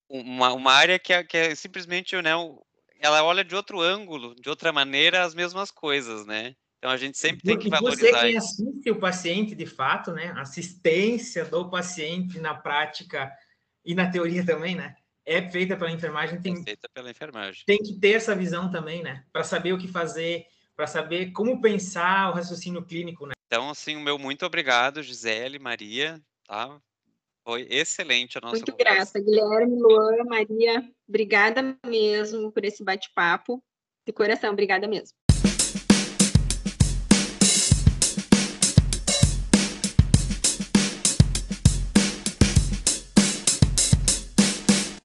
uma, uma área que é, que é simplesmente, né, ela olha de outro ângulo, de outra maneira, as mesmas coisas, né? Então a gente sempre tem que valorizar. Você quem assiste o paciente de fato, né? Assistência do paciente na prática e na teoria também, né? É feita pela enfermagem. Tem, é feita pela enfermagem. Tem que ter essa visão também, né? Para saber o que fazer, para saber como pensar o raciocínio clínico, né? Então, assim, o meu muito obrigado, Gisele, Maria, tá? Foi excelente a nossa Muito conversa. grata, Guilherme, Luan, Maria. Obrigada mesmo por esse bate-papo. De coração, obrigada mesmo.